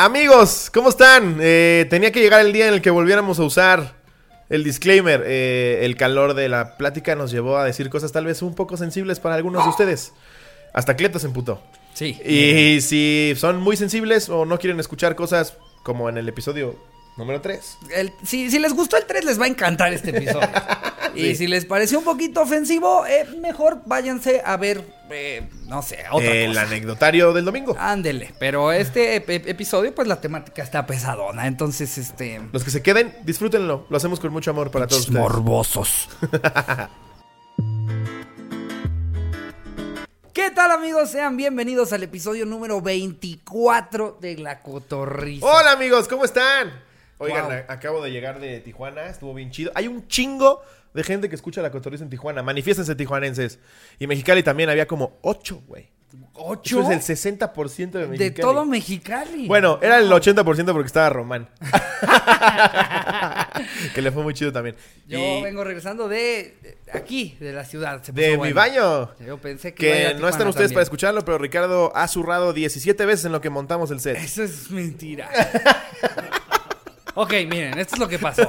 Amigos, ¿cómo están? Eh, tenía que llegar el día en el que volviéramos a usar el disclaimer. Eh, el calor de la plática nos llevó a decir cosas tal vez un poco sensibles para algunos de ustedes. Hasta Cleto se emputó. Sí. Y si son muy sensibles o no quieren escuchar cosas como en el episodio número 3. El- si, si les gustó el 3, les va a encantar este episodio. Y si les pareció un poquito ofensivo, eh, mejor váyanse a ver, eh, no sé, otra El cosa. anecdotario del domingo. Ándele, pero este ep- ep- episodio, pues la temática está pesadona, entonces, este... Los que se queden, disfrútenlo. Lo hacemos con mucho amor para todos ustedes. Morbosos. ¿Qué tal amigos? Sean bienvenidos al episodio número 24 de La Cotorrisa. Hola amigos, ¿cómo están? Oigan, Wow. acabo de llegar de Tijuana, estuvo bien chido. Hay un chingo de gente que escucha la cotorriza en Tijuana. Manifiéstense tijuanenses. Y Mexicali también había como 8, güey. ¿Ocho? Eso es el 60% de Mexicali. de todo Mexicali. Bueno, era el 80% porque estaba Román. que le fue muy chido también. Yo Y vengo regresando de aquí, de la ciudad. se puso de mi bueno. baño. Yo pensé que, Que no están ustedes también. para escucharlo, pero Ricardo ha zurrado 17 veces en lo que montamos el set. Eso es mentira. ok, miren, esto es lo que pasó.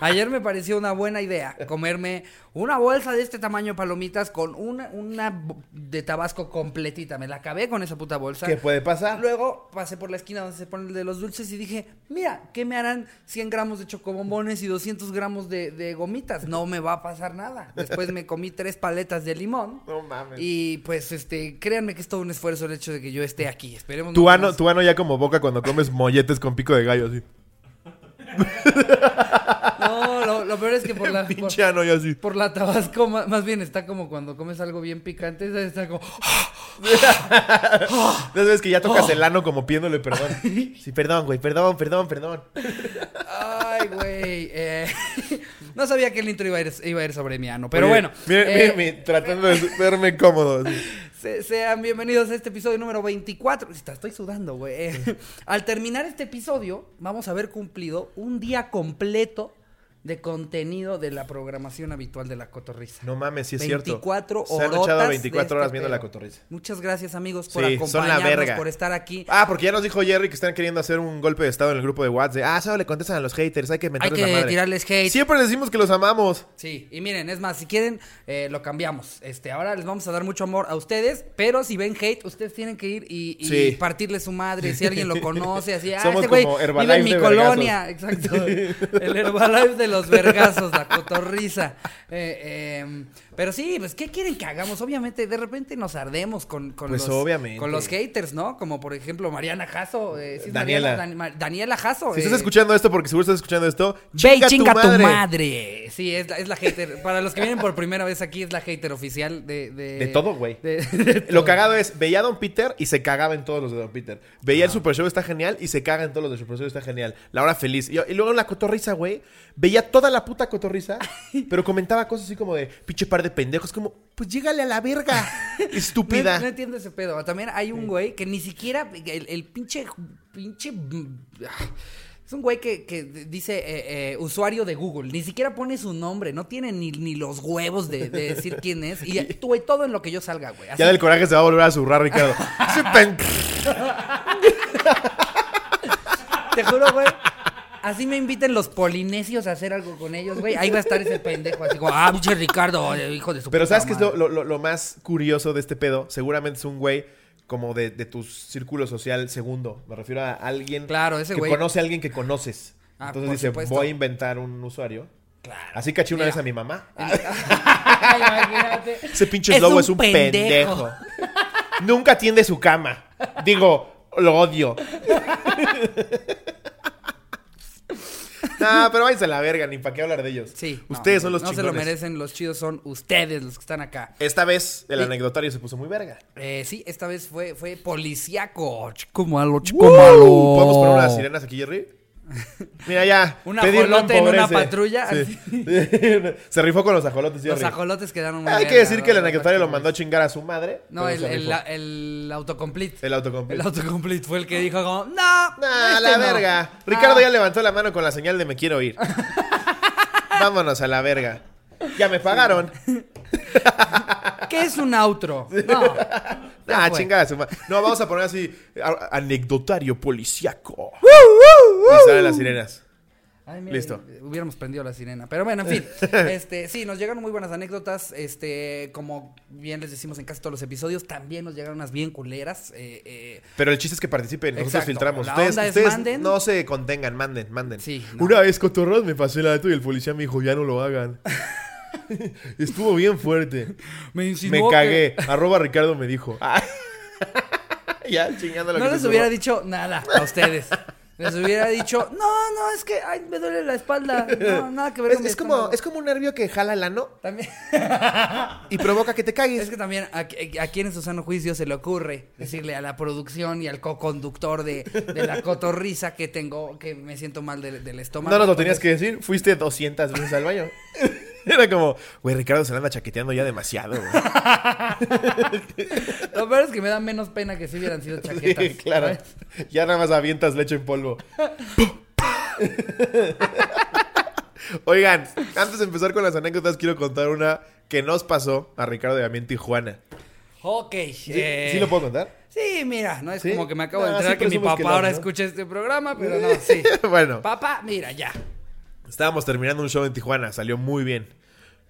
Ayer me pareció una buena idea comerme una bolsa de este tamaño de palomitas con una, una de tabasco completita. Me la acabé con esa puta bolsa. ¿Qué puede pasar? Luego pasé por la esquina donde se pone el de los dulces y dije, mira, ¿qué me harán 100 gramos de chocobombones y 200 gramos de, de gomitas? No me va a pasar nada. Después me comí tres paletas de limón. No mames. Y pues, este, créanme que es todo un esfuerzo el hecho de que yo esté aquí. Esperemos. Tu no ano, tu ano ya como boca cuando comes molletes con pico de gallo, así. No, lo, lo peor es que por la, por, Pinche ano ya así. por la tabasco, ma- más, bien está como cuando comes algo bien picante, ¿sabes? está como... Veces que ya tocas el ano como pidiéndole perdón. Sí, perdón, güey, perdón, perdón, perdón. Ay, güey. eh, no sabía que el intro iba a ir, iba a ir sobre mi ano, pero Oye, bueno. Eh, tratando de verme cómodo. así. Se- sean bienvenidos a este episodio número 24. Está- Estoy sudando, güey. Al terminar este episodio, vamos a haber cumplido un día completo de contenido de la programación habitual de la cotorriza. No mames, sí es cierto. 24 Se han echado de 24 este horas viendo pedo. la cotorriza. Muchas gracias, amigos, por Sí, son la acompañarnos, verga. por estar aquí. Ah, porque ya nos dijo Jerry que están queriendo hacer un golpe de estado en el grupo de WhatsApp. Ah, solo le contestan a los haters, hay que Hay meterles la que madre. tirarles hate. Siempre les decimos que los amamos. Sí, y miren, es más, si quieren, eh, lo cambiamos. Este, ahora les vamos a dar mucho amor a ustedes, pero si ven hate, ustedes tienen que ir y, y Sí. partirle su madre. Si alguien lo conoce, así, ah, Somos este güey vive en mi colonia. Exacto. El Herbalife de los vergazos, la cotorriza. Eh, eh, pero sí, pues, ¿qué quieren que hagamos? Obviamente, de repente nos ardemos con, con Pues, los, obviamente. con los haters, ¿no? Como por ejemplo Mariana Jasso. eh, ¿sí es Daniela. Mariana? Dan- Ma- Daniela Jasso. Si eh, estás escuchando esto, porque seguro estás escuchando esto, y chinga tu madre. madre. Sí, es la, es la hater. Para los que vienen por primera vez aquí, es la hater oficial de. De, De todo, güey. Lo cagado es, veía a Don Peter y se cagaba en todos los de Don Peter. Veía el Super Show, está genial, y se caga en todos los de Super Show, está genial. La hora feliz. Y, y luego en la cotorriza, güey, veía toda la puta cotorriza, pero comentaba cosas así como de, pinche par de pendejos, como, pues llégale a la verga, estúpida. No, no entiendo ese pedo. También hay un güey que ni siquiera. El, el pinche. Pinche. Es un güey que, que dice eh, eh, usuario de Google. Ni siquiera pone su nombre. No tiene ni, ni los huevos de, de decir quién es. Y tú, güey, todo en lo que yo salga, güey. Así- Ya del coraje se va a volver a zurrar, Ricardo. Te juro, güey. Así me inviten los polinesios a hacer algo con ellos, güey. Ahí va a estar ese pendejo, así como, ah, pinche Ricardo, hijo de su Pero puta ¿sabes qué es lo, madre". lo- lo- lo más curioso de este pedo? Seguramente es un güey como de, de tu círculo social segundo. Me refiero a alguien Claro, ese que güey. conoce a alguien que conoces. Ah, Entonces dice, supuesto. voy a inventar un usuario. Claro. Así caché una Mira. vez a mi mamá. Imagínate. Ese pinche lobo es un pendejo. Nunca tiende su cama. Digo, lo odio. No, pero váyanse a la verga, ni para qué hablar de ellos. Sí. no, Ustedes son los No se chingones. lo merecen, los chidos son ustedes los que están acá. Esta vez el Sí. anecdotario se puso muy verga. Eh, sí, esta vez fue, fue policíaco. Chico malo, chico malo. ¿Podemos poner unas sirenas aquí, Jerry? Mira ya. Un ajolote en una patrulla, Sí. Se rifó con los ajolotes, Los ajolotes quedaron muy Hay que decir que el anecdotario lo mandó a chingar a su madre. No, el, el, el autocomplete. El autocomplete. El autocomplete fue el que dijo como, no, Nah, este la no". verga. Ricardo Ah. ya levantó la mano con la señal de me quiero ir. Vámonos a la verga. Ya me pagaron. ¿Qué es un outro? No. Ah, chingada. No, vamos a poner así, a- anecdotario policiaco. Y salen las sirenas. Ay, mira, Listo. Hubiéramos prendido la sirena. Pero bueno, en fin. este, sí, nos llegaron muy buenas anécdotas. Este, como bien les decimos en casi todos los episodios, también nos llegaron unas bien culeras. Eh, eh, Pero el chiste es que participen, nosotros Exacto. filtramos. La Ustedes, onda es ustedes manden. no se contengan, manden, manden. Sí, no. Una vez cotorros me pasé el alto y el policía me dijo, ya no lo hagan. Estuvo bien fuerte. me Me que- cagué. Arroba Ricardo me dijo. Ah. ya chingando lo No que les hubiera dicho nada a ustedes. Les hubiera dicho, no, no, es que ay, me duele la espalda. No, nada que ver Es, con mi es como, estómago". es como un nervio que jala el ano También, y provoca que te cagues. es que también a, a quien en su sano juicio se le ocurre decirle a la producción y al co-conductor de, de la cotorriza que tengo, que me siento mal del, del estómago. No nos lo tenías que decir. Fuiste 200 veces al baño. Era como, güey, Ricardo se la anda chaqueteando ya demasiado, güey. Lo peor es que me da menos pena que si hubieran sido chaquetas. Sí, claro. ¿sabes? Ya nada más avientas leche en polvo. Oigan, antes de empezar con las anécdotas, quiero contar una que nos pasó a Ricardo y a mí en Tijuana. Ok. ¿Sí, eh, ¿sí lo puedo contar? Sí, mira, no es ¿Sí? como que me acabo de No, enterar que mi papá que lo- ahora ¿no? escucha este programa, pero no, sí. bueno, Papá, mira, ya. Estábamos terminando un show en Tijuana, salió muy bien.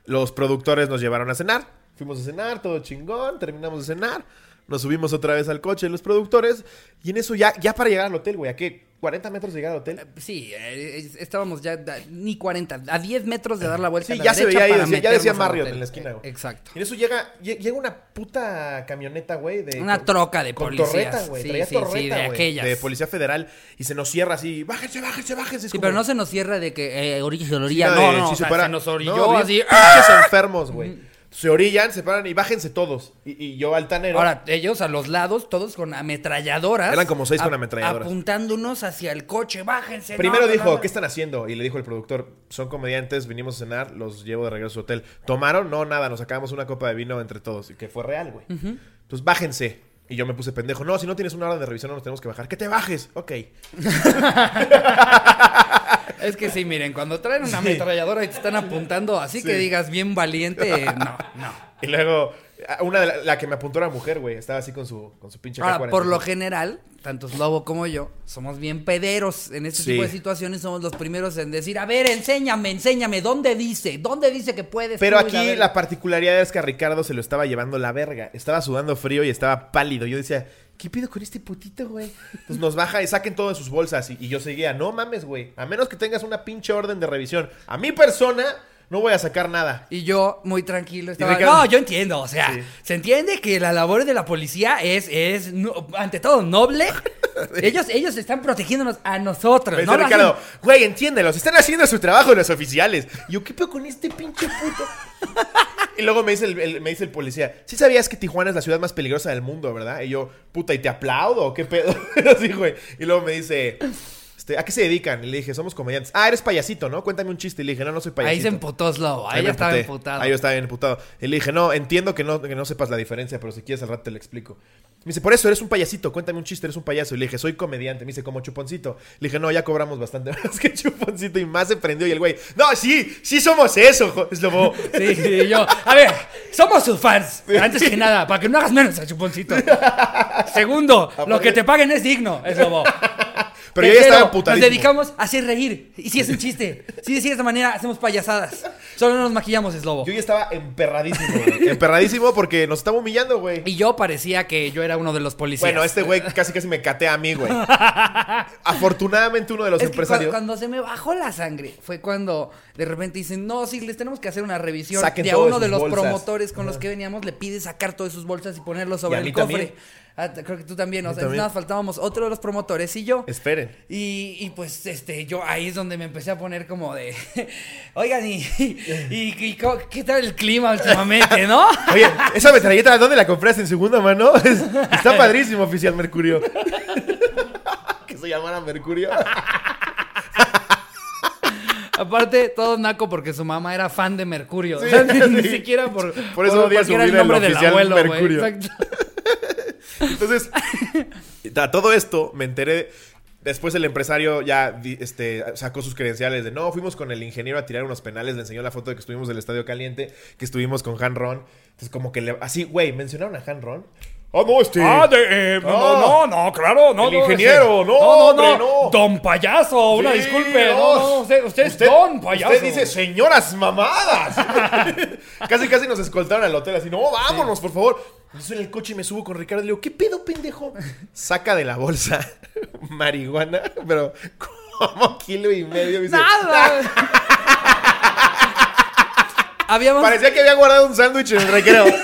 Los productores nos llevaron a cenar. Fuimos a cenar, todo chingón, terminamos de cenar. Nos subimos otra vez al coche los productores. Y en eso ya, ya para llegar al hotel, güey, ¿a qué? ¿40 metros de llegar al hotel? Sí, eh, eh, estábamos ya da- ni 40, a 10 metros de dar la vuelta Sí, a la ya se veía ahí, decía- ya decía Marriott en la esquina, güey. Exacto. Y en eso llega, lle- llega una puta camioneta, güey, de... Una troca de con policías. torreta, güey. Sí, Traía sí, sí, torreta, de güey, aquellas. De policía federal. Y se nos cierra así, bájense, bájense, bájense. Es Sí, como- pero no se nos cierra de que eh, orilla, Sí, orilla. de- No, no, sí, o sea, se nos orilló no, así. pinches enfermos, güey. Se orillan, se paran y bájense todos. Y, y yo altanero. Ahora, ellos a los lados, todos con ametralladoras. Eran como seis con ametralladoras. Apuntándonos hacia el coche, bájense. Primero no, no, dijo, no. ¿qué están haciendo? Y le dijo el productor, son comediantes, vinimos a cenar, los llevo de regreso a su hotel. ¿Tomaron? No, nada, nos sacamos una copa de vino entre todos. Y que fue real, güey. Entonces, bájense. Y yo me puse pendejo. No, si no tienes una orden de revisión, no nos tenemos que bajar. ¡Que te bajes! Ok. Es que sí, miren, cuando traen una ametralladora y te están apuntando así que digas bien valiente, no, no. Y luego, una de la, la que me apuntó era mujer, güey. Estaba así con su, con su pinche Ahora, K-45. por lo general, tanto Slobo como yo, somos bien pederos en este Sí. tipo de situaciones. Somos los primeros en decir, a ver, enséñame, enséñame, ¿dónde dice? ¿Dónde dice que puedes? Pero tú? Aquí la particularidad es que a Ricardo se lo estaba llevando la verga. Estaba sudando frío y estaba pálido. Yo decía, ¿qué pido con este putito, güey? Pues nos baja y saquen todas sus bolsas. Y, y yo seguía, no mames, güey. A menos que tengas una pinche orden de revisión. A mi persona no voy a sacar nada. Y yo, muy tranquilo, estaba... Ricardo- No, yo entiendo, o sea, Sí. se entiende que la labor de la policía es, es no- ante todo, noble. ellos, ellos están protegiéndonos a nosotros, Me ¿no? Ricardo, güey, entiéndelos. Están haciendo su trabajo los oficiales. Y yo, ¿qué pedo con este pinche puto? Y luego me dice el, el- me dice el policía, sí sabías que Tijuana es la ciudad más peligrosa del mundo, ¿verdad? Y yo, puta, ¿y te aplaudo qué pedo? Así, güey. Y luego me dice, este, ¿a qué se dedican? Y le dije, somos comediantes. Ah, eres payasito, ¿no? Cuéntame un chiste. Y le dije, no, no soy payasito. Ahí se emputó Slobo, ahí, me ya estaba emputado. Ahí yo estaba bien emputado. Y le dije, no, entiendo que no, que no sepas la diferencia, pero si quieres al rato te lo explico. Me dice, por eso eres un payasito, cuéntame un chiste, eres un payaso. Y le dije, soy comediante. Me dice, como chuponcito. Le dije, no, ya cobramos bastante más que chuponcito. Y más se prendió. Y el güey, no, sí, sí somos eso. jo-". Es Sí, sí, yo. A ver, somos sus fans. Antes que nada, para que no hagas menos a Chuponcito. Segundo, lo que te paguen es digno, es lobo. Pero yo ya estaba emputadísimo. Nos dedicamos a hacer reír. Y si es un chiste. Si de esta manera hacemos payasadas. Solo no nos maquillamos, es lobo. Yo ya estaba emperradísimo, güey. Emperradísimo porque nos estaba humillando, güey. Y yo parecía que yo era uno de los policías. Bueno, este güey casi casi me catea a mí, güey. Afortunadamente uno de los Es que empresarios. cuando se me bajó la sangre fue cuando de repente dicen, no, sí, les tenemos que hacer una revisión. Saquen y a de uno de los bolsas. promotores con los que veníamos le pide sacar todas sus bolsas y ponerlos sobre a mí el cofre. también. Ah, creo que tú también. O sea, también. nada, faltábamos otro de los promotores y yo. Esperen. Y, y, pues este, yo ahí es donde me empecé a poner como de, oigan, y, y, y co- ¿qué tal el clima últimamente, no? Oye, esa metralleta, ¿dónde la compraste? ¿En segunda mano? Es- está padrísimo, oficial Mercurio. que se llamara Mercurio. Aparte, todo naco porque su mamá era fan de Mercurio. Sí, o sea, ni, siquiera por, Por eso odia porque era el nombre del abuelo, güey. Mercurio. Exacto. Entonces, a todo esto me enteré. Después el empresario ya este, sacó sus credenciales de no, fuimos con el ingeniero a tirar unos penales, le enseñó la foto de que estuvimos del Estadio Caliente, que estuvimos con Han Ron. Entonces, como que le, así, güey, mencionaron a Han Ron. Ah, no, este. Ah, de, eh, no, Ah. no, no, no, claro, no. El no, ingeniero, no, hombre, no. Don payaso, una Sí, disculpe. No, no, usted, usted es don payaso. Usted dice señoras mamadas. casi, casi nos escoltaron al hotel así. No, vámonos, por favor. Estoy en el coche y me subo con Ricardo y le digo, ¿qué pedo, pendejo? Saca de la bolsa marihuana, pero como kilo y medio. Me dice, ¡Nada! Habíamos, Parecía que había guardado un sándwich en el recreo.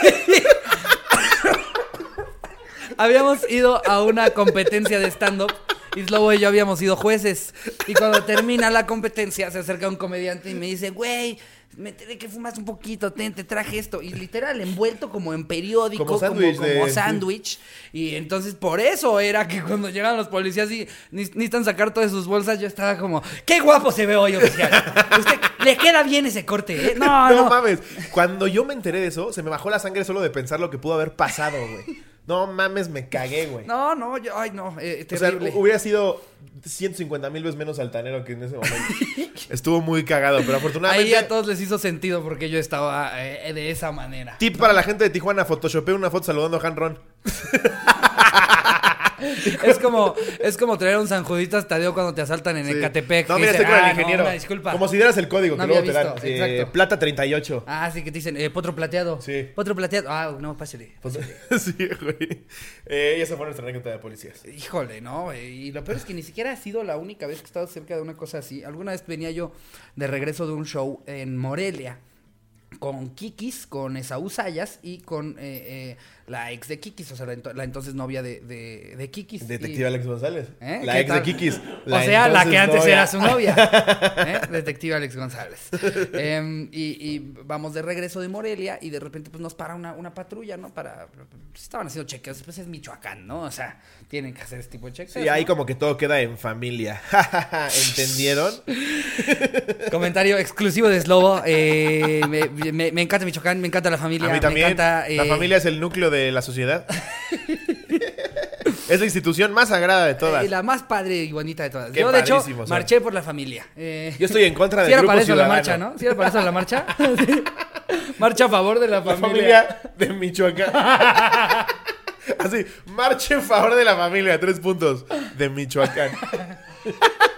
habíamos ido a una competencia de stand-up y Slobo y yo habíamos sido jueces. Y cuando termina la competencia, se acerca un comediante y me dice, güey, me enteré que fumas un poquito, ten, te traje esto. Y literal, envuelto como en periódico, Como como sándwich como sándwich. Y entonces por eso era que cuando llegan los policías y ni- necesitan sacar todas sus bolsas, yo estaba como, qué guapo se ve hoy, oficial. Usted, le queda bien ese corte, ¿eh? No, No no. mames. Cuando yo me enteré de eso, se me bajó la sangre solo de pensar lo que pudo haber pasado, güey. No mames, me cagué, güey. No, no, yo, ay, no, eh, O sea, hubiera sido 150 mil veces menos altanero que en ese momento. Estuvo muy cagado, pero afortunadamente. Ahí a todos les hizo sentido porque yo estaba eh, de esa manera. Tip para la gente de Tijuana, photoshopé una foto saludando a Han Ron. Es como, es como traer un San Juditas Tadeo cuando te asaltan en Sí. Ecatepec. No, mira, estoy con "Ah, el no, ingeniero. una disculpa. Como si dieras el código No que luego te dan. exacto. plata 38. Ah, sí, que te dicen, eh, potro plateado. Sí. Potro plateado. Ah, no, pásale. sí, güey. Eh, y esa fue nuestra anécdota de policías. Híjole, ¿no? Eh, Y lo peor es que ni siquiera ha sido la única vez que he estado cerca de una cosa así. Alguna vez venía yo de regreso de un show en Morelia con Kikis, con Esaú Sayas y con eh, eh, la ex de Kikis, o sea, la, ento- la entonces novia de, de, de Kikis. Detective Y- Alex González. ¿Eh? La ¿Qué ex tal? de Kikis. o sea, la que antes novia. era su novia. ¿eh? Detective Alex González. Em, y, y vamos de regreso de Morelia y de repente pues nos para una, una patrulla, ¿no? Para... pues, estaban haciendo chequeos. Pues es Michoacán, ¿no? O sea, tienen que hacer este tipo de chequeos. Sí, ahí ¿no? como que todo queda en familia. ¿Entendieron? Comentario exclusivo de Slobo. eh, me, me- me encanta Michoacán, me encanta la familia. A mí también. Me encanta, La eh, familia es el núcleo de la sociedad. es la institución más sagrada de todas. eh, la más padre y bonita de todas. Qué Yo, de hecho, son. marché por la familia. Eh, Yo estoy en contra del ¿Sí grupo para eso la marcha, no? ¿Sí era para eso la marcha? Marcha a favor de la La familia. familia de Michoacán. Así, marcha en favor de la familia, tres puntos. De Michoacán.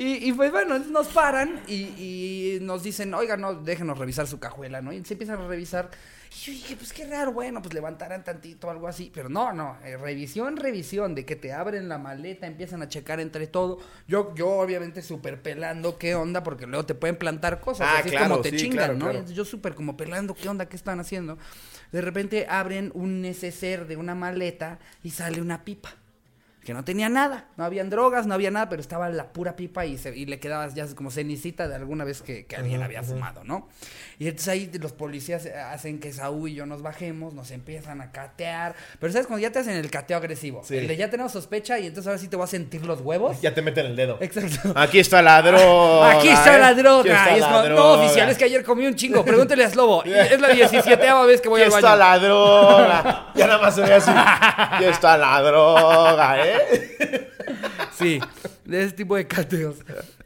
Y, y, pues bueno, nos paran y, y nos dicen, oiga, no, déjenos revisar su cajuela, ¿no? Y se empiezan a revisar. Y yo dije, pues qué raro, bueno, pues levantarán tantito, algo así. Pero no, no, eh, revisión, revisión, de que te abren la maleta, empiezan a checar entre todo. Yo, yo obviamente súper pelando qué onda, porque luego te pueden plantar cosas. Ah, así claro, como te sí, chingan, claro, ¿no? claro. Yo súper como pelando qué onda, qué están haciendo. De repente abren un neceser de una maleta y sale una pipa que no tenía nada, no habían drogas, no había nada, pero estaba la pura pipa y, se- y le quedaba ya como cenicita de alguna vez que, que alguien había fumado, ¿no? Y entonces ahí los policías hacen que Saúl y yo nos bajemos, nos empiezan a catear, pero ¿sabes? Cuando ya te hacen el cateo agresivo, Sí. el de ya tenemos sospecha y entonces ahora sí te voy a sentir los huevos. Ya te meten el dedo. Exacto. Aquí está la droga. Aquí está ¿eh? la droga. está Y es la como, no, droga. oficial, es que ayer comí un chingo. Pregúntele a Slobo. Es la 17 vez que voy Aquí al está baño. la droga. Ya nada más se ve así. Aquí está la droga, ¿eh? Sí, de ese tipo de cateos.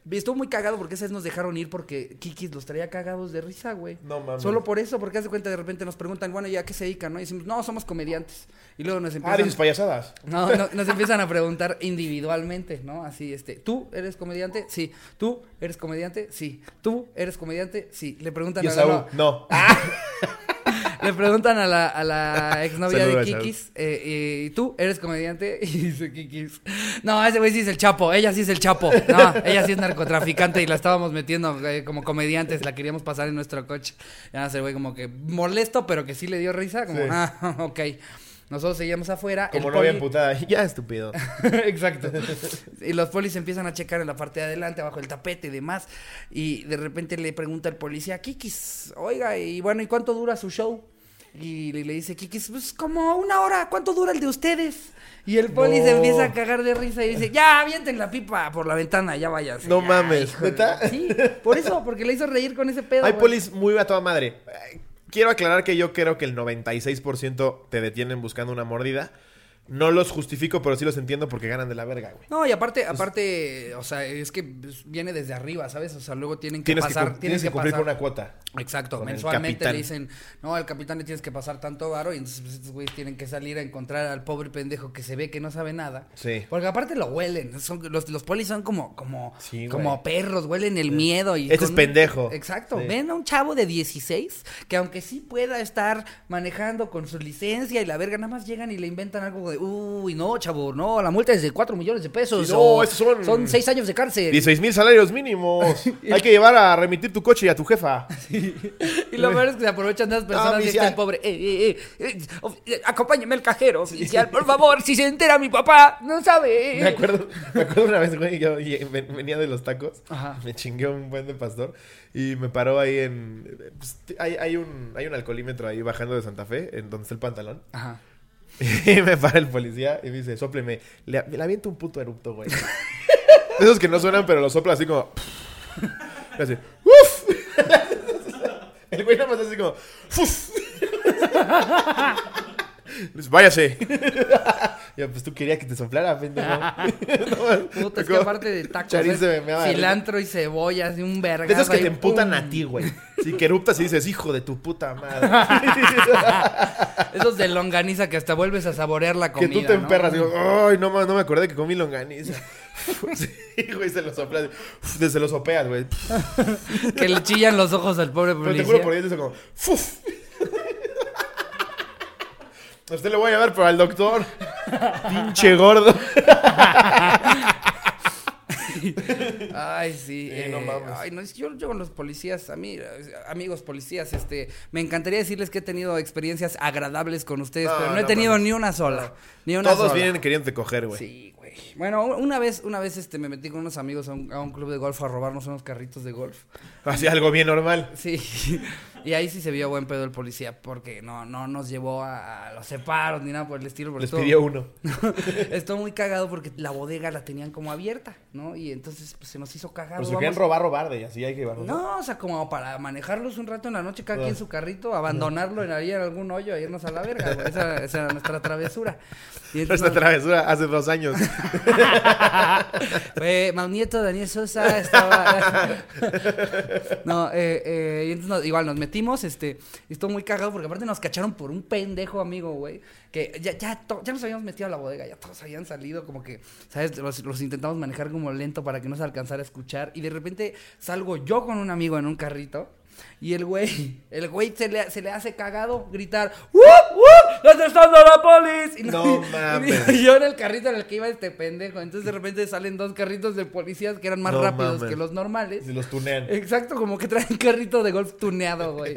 Estuvo muy cagado porque esas nos dejaron ir porque Kikis los traía cagados de risa, güey. No mames. Solo por eso, porque hace cuenta de repente nos preguntan, bueno, ¿ya a qué se dedican? ¿no? Y decimos, no, somos comediantes. Y luego nos Ah, empiezan... dices payasadas. No, no, nos empiezan a preguntar individualmente, ¿no? Así, este, ¿tú eres comediante? Sí. ¿Tú eres comediante? Sí. ¿Tú eres comediante? Sí. Le preguntan Y a Esaú, la... no. Le preguntan a la, a la exnovia Saludos, de Kikis, eh, ¿y tú eres comediante? Y dice Kikis, no, ese güey sí es el Chapo, ella sí es el Chapo. No, ella sí es narcotraficante y la estábamos metiendo eh, como comediantes, la queríamos pasar en nuestro coche. Ya el güey como que molesto, pero que sí le dio risa, como, Sí. ah, ok. Nosotros seguíamos afuera. Como el novia poli- emputada. Ya, estúpido. Exacto. Y los polis empiezan a checar en la parte de adelante, abajo del tapete y demás. Y de repente le pregunta el policía, Kikis, oiga, y bueno, ¿y cuánto dura su show? Y le, dice Kikis, pues como una hora, ¿cuánto dura el de ustedes? Y el poli se No. empieza a cagar de risa y dice, ya, avienten la pipa por la ventana, ya váyanse. No ya, mames, híjole". ¿neta? Sí, por eso, porque le hizo reír con ese pedo. Hay güey. polis muy a toda madre. Quiero aclarar que yo creo que el 96% te detienen buscando una mordida. No los justifico, pero sí los entiendo porque ganan de la verga, güey. No, y aparte, aparte, o sea, es que viene desde arriba, ¿sabes? O sea, luego tienen que Tienes que, pasar, cum- tienes que cumplir pasar. con una cuota. Exacto, con mensualmente le dicen, no, al capitán le tienes que pasar tanto varo y entonces pues, estos güeyes tienen que salir a encontrar al pobre pendejo que se ve que no sabe nada. Sí. Porque aparte lo huelen, son, los, los polis son como, como, Sí, como perros, huelen el miedo y... Este es un- pendejo. Exacto, Sí. ven a un chavo de 16 que aunque sí pueda estar manejando con su licencia y la verga, nada más llegan y le inventan algo de, uy, no, chavo, no, la multa es de 4 millones de pesos. Sí, no, o esos son- Son 6 años de cárcel. 16 mil salarios mínimos. Hay que llevar a remitir tu coche y a tu jefa. Y lo peor es que se aprovechan de las personas y está oficial. el pobre. Eh, eh, eh, eh, eh, acompáñeme al cajero, oficial, por favor. Si se entera mi papá, no sabe. Me acuerdo, me acuerdo una vez, güey, yo venía de los tacos. Ajá. Me chingué un buen de pastor. Y me paró ahí en. pues, hay, hay un, hay un alcoholímetro ahí bajando de Santa Fe, en donde está el pantalón. Ajá. Y me para el policía y me dice, sopleme. Le, le aviento un puto erupto, güey. Esos que no suenan, pero lo sopla así como. Y así, ¡Uf! El güey nada más así como. ¡Uf! Dice, Váyase. Ya, pues tú querías que te soplara, pendejo. No, Puta, es que aparte de tacos, se me meaba risa. cilantro y cebollas y un verga. De esos que te emputan a ti, güey. Sí, que eruptas y dices, hijo de tu puta madre. Esos de longaniza que hasta vuelves a saborear la que comida. tú te ¿no? emperras. Digo, ay, no, no me acordé que comí longaniza. sí, güey, se lo soplas. Uf, Se lo sopeas, güey. Que le chillan los ojos al pobre Pero te policía. juro por ahí dice como, ¡fuf! A usted le voy a llevar, pero al doctor. Pinche gordo. Ay, sí. Sí, no eh, mames. ay, no, es- yo, yo con los policías, a mí, eh, amigos policías, este, me encantaría decirles que he tenido experiencias agradables con ustedes, No, pero no he tenido mames. ni una sola. Ni una Todos sola. vienen queriendo coger, güey. Sí, güey. Bueno, una vez, una vez este, me metí con unos amigos a un, a un club de golf a robarnos unos carritos de golf. Así algo bien normal. Sí. Y ahí sí se vio buen pedo el policía, porque no, no nos llevó a, a los separos ni nada por el estilo. Les estuvo- pidió uno. Estuvo muy cagado porque la bodega la tenían como abierta, ¿no? Y entonces pues, se nos hizo cagado. Pero si vamos- querían robar, robar, de así hay que llevarlos. No, o sea, como para manejarlos un rato en la noche, cada Ah. quien en su carrito, abandonarlo en ahí en algún hoyo, e irnos a la verga. Esa, esa era nuestra travesura. Y entonces Esta travesura hace dos años. Fue Mau Nieto, Daniel Sosa, estaba... no, eh, eh, y entonces nos- igual nos metimos, este, y estuvo muy cagado porque aparte nos cacharon por un pendejo amigo, güey, que ya, ya, to- ya nos habíamos metido a la bodega, ya todos habían salido, como que, ¿sabes? Los, los intentamos manejar como lento para que no se alcanzara a escuchar, y de repente salgo yo con un amigo en un carrito, y el güey, el güey se le, se le hace cagado gritar, ¡Wup, wup! ¿Dónde está la polis? Y No mames. Y yo en el carrito en el que iba este pendejo. Entonces de repente salen dos carritos de policías que eran más No rápidos mames. que los normales. Si los tunean. Exacto, como que traen carrito de golf tuneado, güey.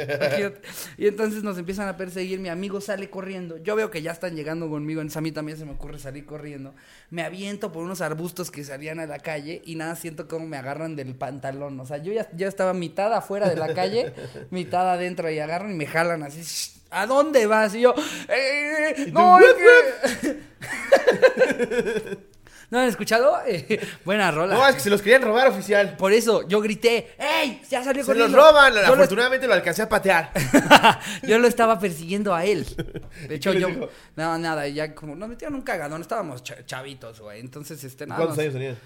Y entonces nos empiezan a perseguir. Mi amigo sale corriendo. Yo veo que ya están llegando conmigo. Entonces a mí también se me ocurre salir corriendo. Me aviento por unos arbustos que salían a la calle y nada, siento como me agarran del pantalón. O sea, yo ya yo estaba mitad afuera de la calle, mitad adentro y agarran y me jalan así. "Shh, ¿A dónde vas? Y yo, "Eh, no, es que... ¿No han escuchado? Eh, buena rola. No, es que se los querían robar, oficial. Por eso yo grité, ¡Ey! Ya salió Se los roban. Yo Afortunadamente lo alcancé a patear. yo lo estaba persiguiendo a él. De hecho, yo. dijo? No, nada, ya como nos metieron un cagadón, estábamos cha- chavitos, güey. Entonces, este, nada. ¿Cuántos años tenían?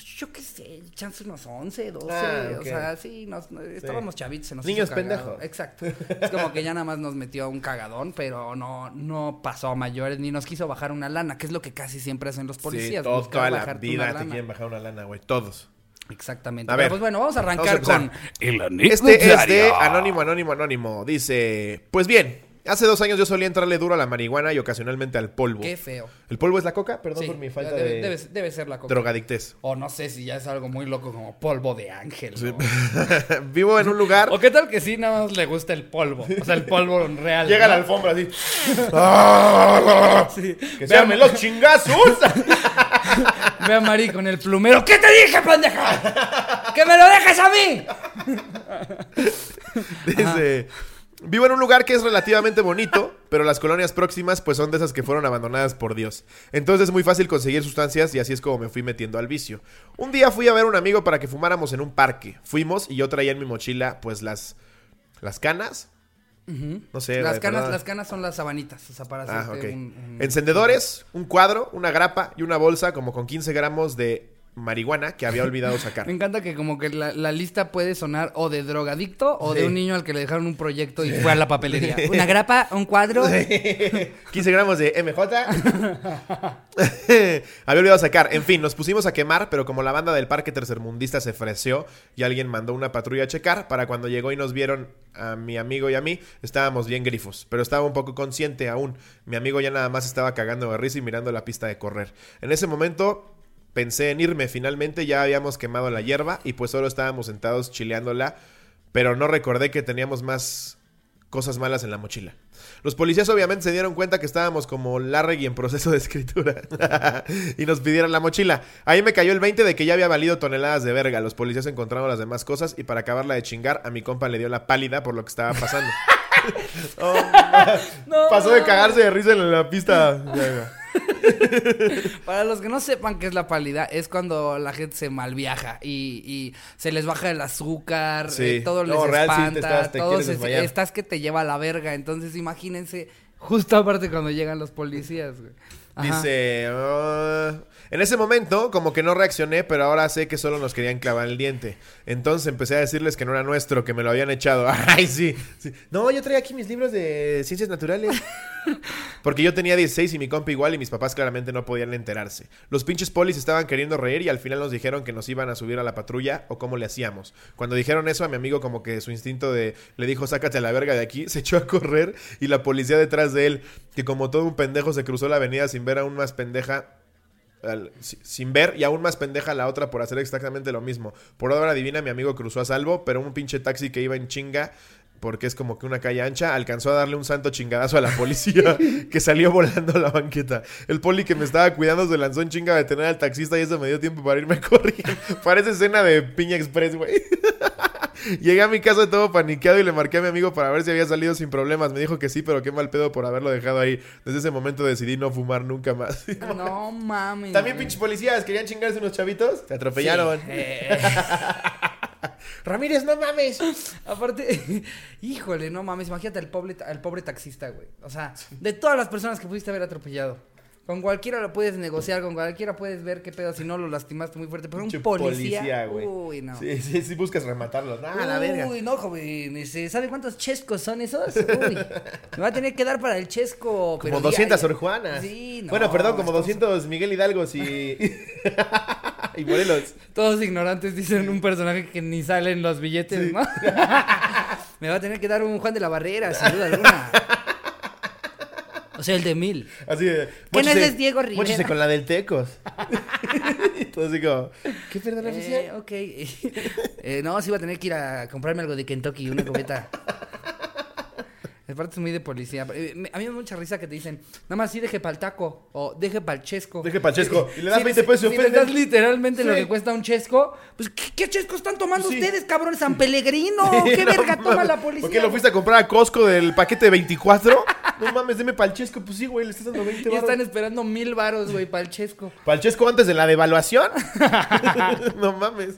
Pues yo qué sé, chance unos 11, 12. Ah. O sea, sí, nos, no- estábamos chavitos, se nos Niños pendejos. Exacto. Es como que ya nada más nos metió un cagadón, pero no, no pasó a mayores, ni nos quiso bajar una lana, que es lo que casi siempre hacen los policías. sí, todo- buscar toda la vida te quieren bajar una lana, güey. Todos. Exactamente. A Pero ver, pues bueno, vamos a vamos a arrancar con El Este es de. Anónimo, Anónimo, Anónimo. Dice: Pues bien, hace dos años yo solía entrarle duro a la marihuana y ocasionalmente al polvo. qué feo. ¿El polvo es la coca? Perdón Sí, por mi falta debe, de debe, debe ser la coca. drogadictez. O no sé si ya es algo muy loco como polvo de ángel. ¿no? Vivo en un lugar. ¿O qué tal que sí nada más le gusta el polvo? O sea, el polvo real. Llega la alfombra así. ¡Ah! Que se armen los chingazos. Ve a Mari con el plumero. ¿Qué te dije, pendeja? ¡Que me lo dejes a mí! Dice. Vivo en un lugar que es relativamente bonito, pero las colonias próximas pues son de esas que fueron abandonadas por Dios. Entonces es muy fácil conseguir sustancias y así es como me fui metiendo al vicio. Un día fui a ver a un amigo para que fumáramos en un parque. Fuimos y yo traía en mi mochila pues las las canas No sé. las canas, las canas son las sabanitas, o sea, para Ah, un- Encendedores, un cuadro, una grapa y una bolsa como con 15 gramos de marihuana que había olvidado sacar. Me encanta que como que la, la lista puede sonar o de drogadicto o de un niño al que le dejaron un proyecto y fue a la papelería. Una grapa, un cuadro. 15 gramos de MJ. Había olvidado sacar. En fin, nos pusimos a quemar, pero como la banda del parque tercermundista se freció y alguien mandó una patrulla a checar, para cuando llegó y nos vieron a mi amigo y a mí, estábamos bien grifos. Pero estaba un poco consciente aún. Mi amigo ya nada más estaba cagando de risa y mirando la pista de correr. En ese momento pensé en irme. Finalmente ya habíamos quemado la hierba y pues solo estábamos sentados chileándola. Pero no recordé que teníamos más cosas malas en la mochila. Los policías obviamente se dieron cuenta que estábamos como Larregui en proceso de escritura y nos pidieron la mochila. Ahí me cayó el 20 de que ya había valido toneladas de verga. Los policías encontraron las demás cosas y para acabarla de chingar a mi compa le dio la pálida por lo que estaba pasando. Oh, No, pasó de cagarse de risa en la pista. Para los que no sepan qué es la pálida, es cuando la gente se malviaja y, y se les baja el azúcar, Sí. eh, todo les No, sí, te espanta, estás- te todo quieres se- desmayar. estás que te lleva a la verga. Entonces imagínense, justo aparte cuando llegan los policías, güey. Dice, "Ah". en ese momento como que no reaccioné, pero ahora sé que solo nos querían clavar el diente. Entonces empecé a decirles que no era nuestro, que me lo habían echado. Ay, sí. sí. No, yo traía aquí mis libros de ciencias naturales. Porque yo tenía 16 y mi compa igual y mis papás claramente no podían enterarse. Los pinches polis estaban queriendo reír y al final nos dijeron que nos iban a subir a la patrulla o cómo le hacíamos. Cuando dijeron eso a mi amigo como que su instinto de le dijo sácate a la verga de aquí, se echó a correr y la policía detrás de él, que como todo un pendejo se cruzó la avenida sin ver aún más pendeja sin ver y aún más pendeja la otra por hacer exactamente lo mismo. Por obra divina mi amigo cruzó a salvo, pero un pinche taxi que iba en chinga porque es como que una calle ancha, alcanzó a darle un santo chingadazo a la policía que salió volando a la banqueta. El poli que me estaba cuidando se lanzó en chinga a detener al taxista y eso me dio tiempo para irme corriendo. Parece escena de Piña Express, güey. Llegué a mi casa todo paniqueado y le marqué a mi amigo para ver si había salido sin problemas. Me dijo que sí, pero qué mal pedo por haberlo dejado ahí. Desde ese momento decidí no fumar nunca más. No mames. También pinches policías querían chingarse unos chavitos. Te atropellaron. Sí, eh, Ramírez, no mames. aparte, híjole, no mames, imagínate al pobre, al pobre taxista, güey. O sea, de todas las personas que pudiste haber atropellado. Con cualquiera lo puedes negociar, con cualquiera puedes ver qué pedo si no lo lastimaste muy fuerte. Pero un policía, güey. uy, no. Sí, sí, sí buscas rematarlo. Ah, la verga. Uy, no, joven. este, ¿Sabe cuántos chescos son esos? Uy. Me va a tener que dar para el chesco. pero Como 200 diario. orjuanas. Sí, no. bueno, perdón, como estamos 200 Miguel Hidalgos y. y Morelos. Todos ignorantes dicen un personaje que ni sale en los billetes, ¿no? Me va a tener que dar un Juan de la Barrera, sin duda alguna. O sea, el de mil. Así de. ¿Qué no eres Diego Rivera? con la del Tecos. y todo así como. ¿Qué perdón Eh, oficial? ok. Eh, no, sí va a tener que ir a comprarme algo de Kentucky, una cubeta. Aparte es muy de policía. Eh, me- A mí me da mucha risa que te dicen, nada más sí deje para el taco o deje para el chesco. Deje pa'l chesco. Y le das Si 20 pesos y si le ofenden. das literalmente lo Sí. que cuesta un chesco, pues ¿qué, qué chesco están tomando Sí. ustedes, cabrón? San Pellegrino. ¿Qué No verga toma mames. la policía? ¿Por qué lo fuiste a comprar a Costco del paquete de 24? no mames, deme pa'l chesco. Pues sí, güey, le estás dando 20 Y baros. están esperando mil varos, güey, para el chesco. ¿Pa'l chesco antes de la devaluación? no mames.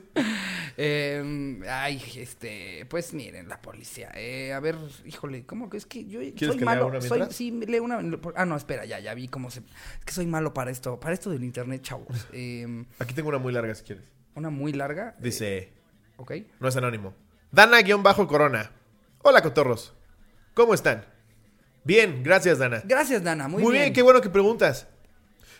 Eh, ay, este, pues miren, la policía. Eh, a ver, híjole, ¿cómo que es que yo soy que lea malo? una soy, sí, leo una. Ah, no, espera, ya, ya vi cómo se. Es que soy malo para esto, para esto del internet, chavos. Eh, Aquí tengo una muy larga si quieres. una muy larga. eh, Dice. ok. No es anónimo. Dana-Corona. Hola, cotorros. ¿Cómo están? Bien, gracias, Dana. Gracias, Dana, muy, Muy, bien. qué bueno que preguntas.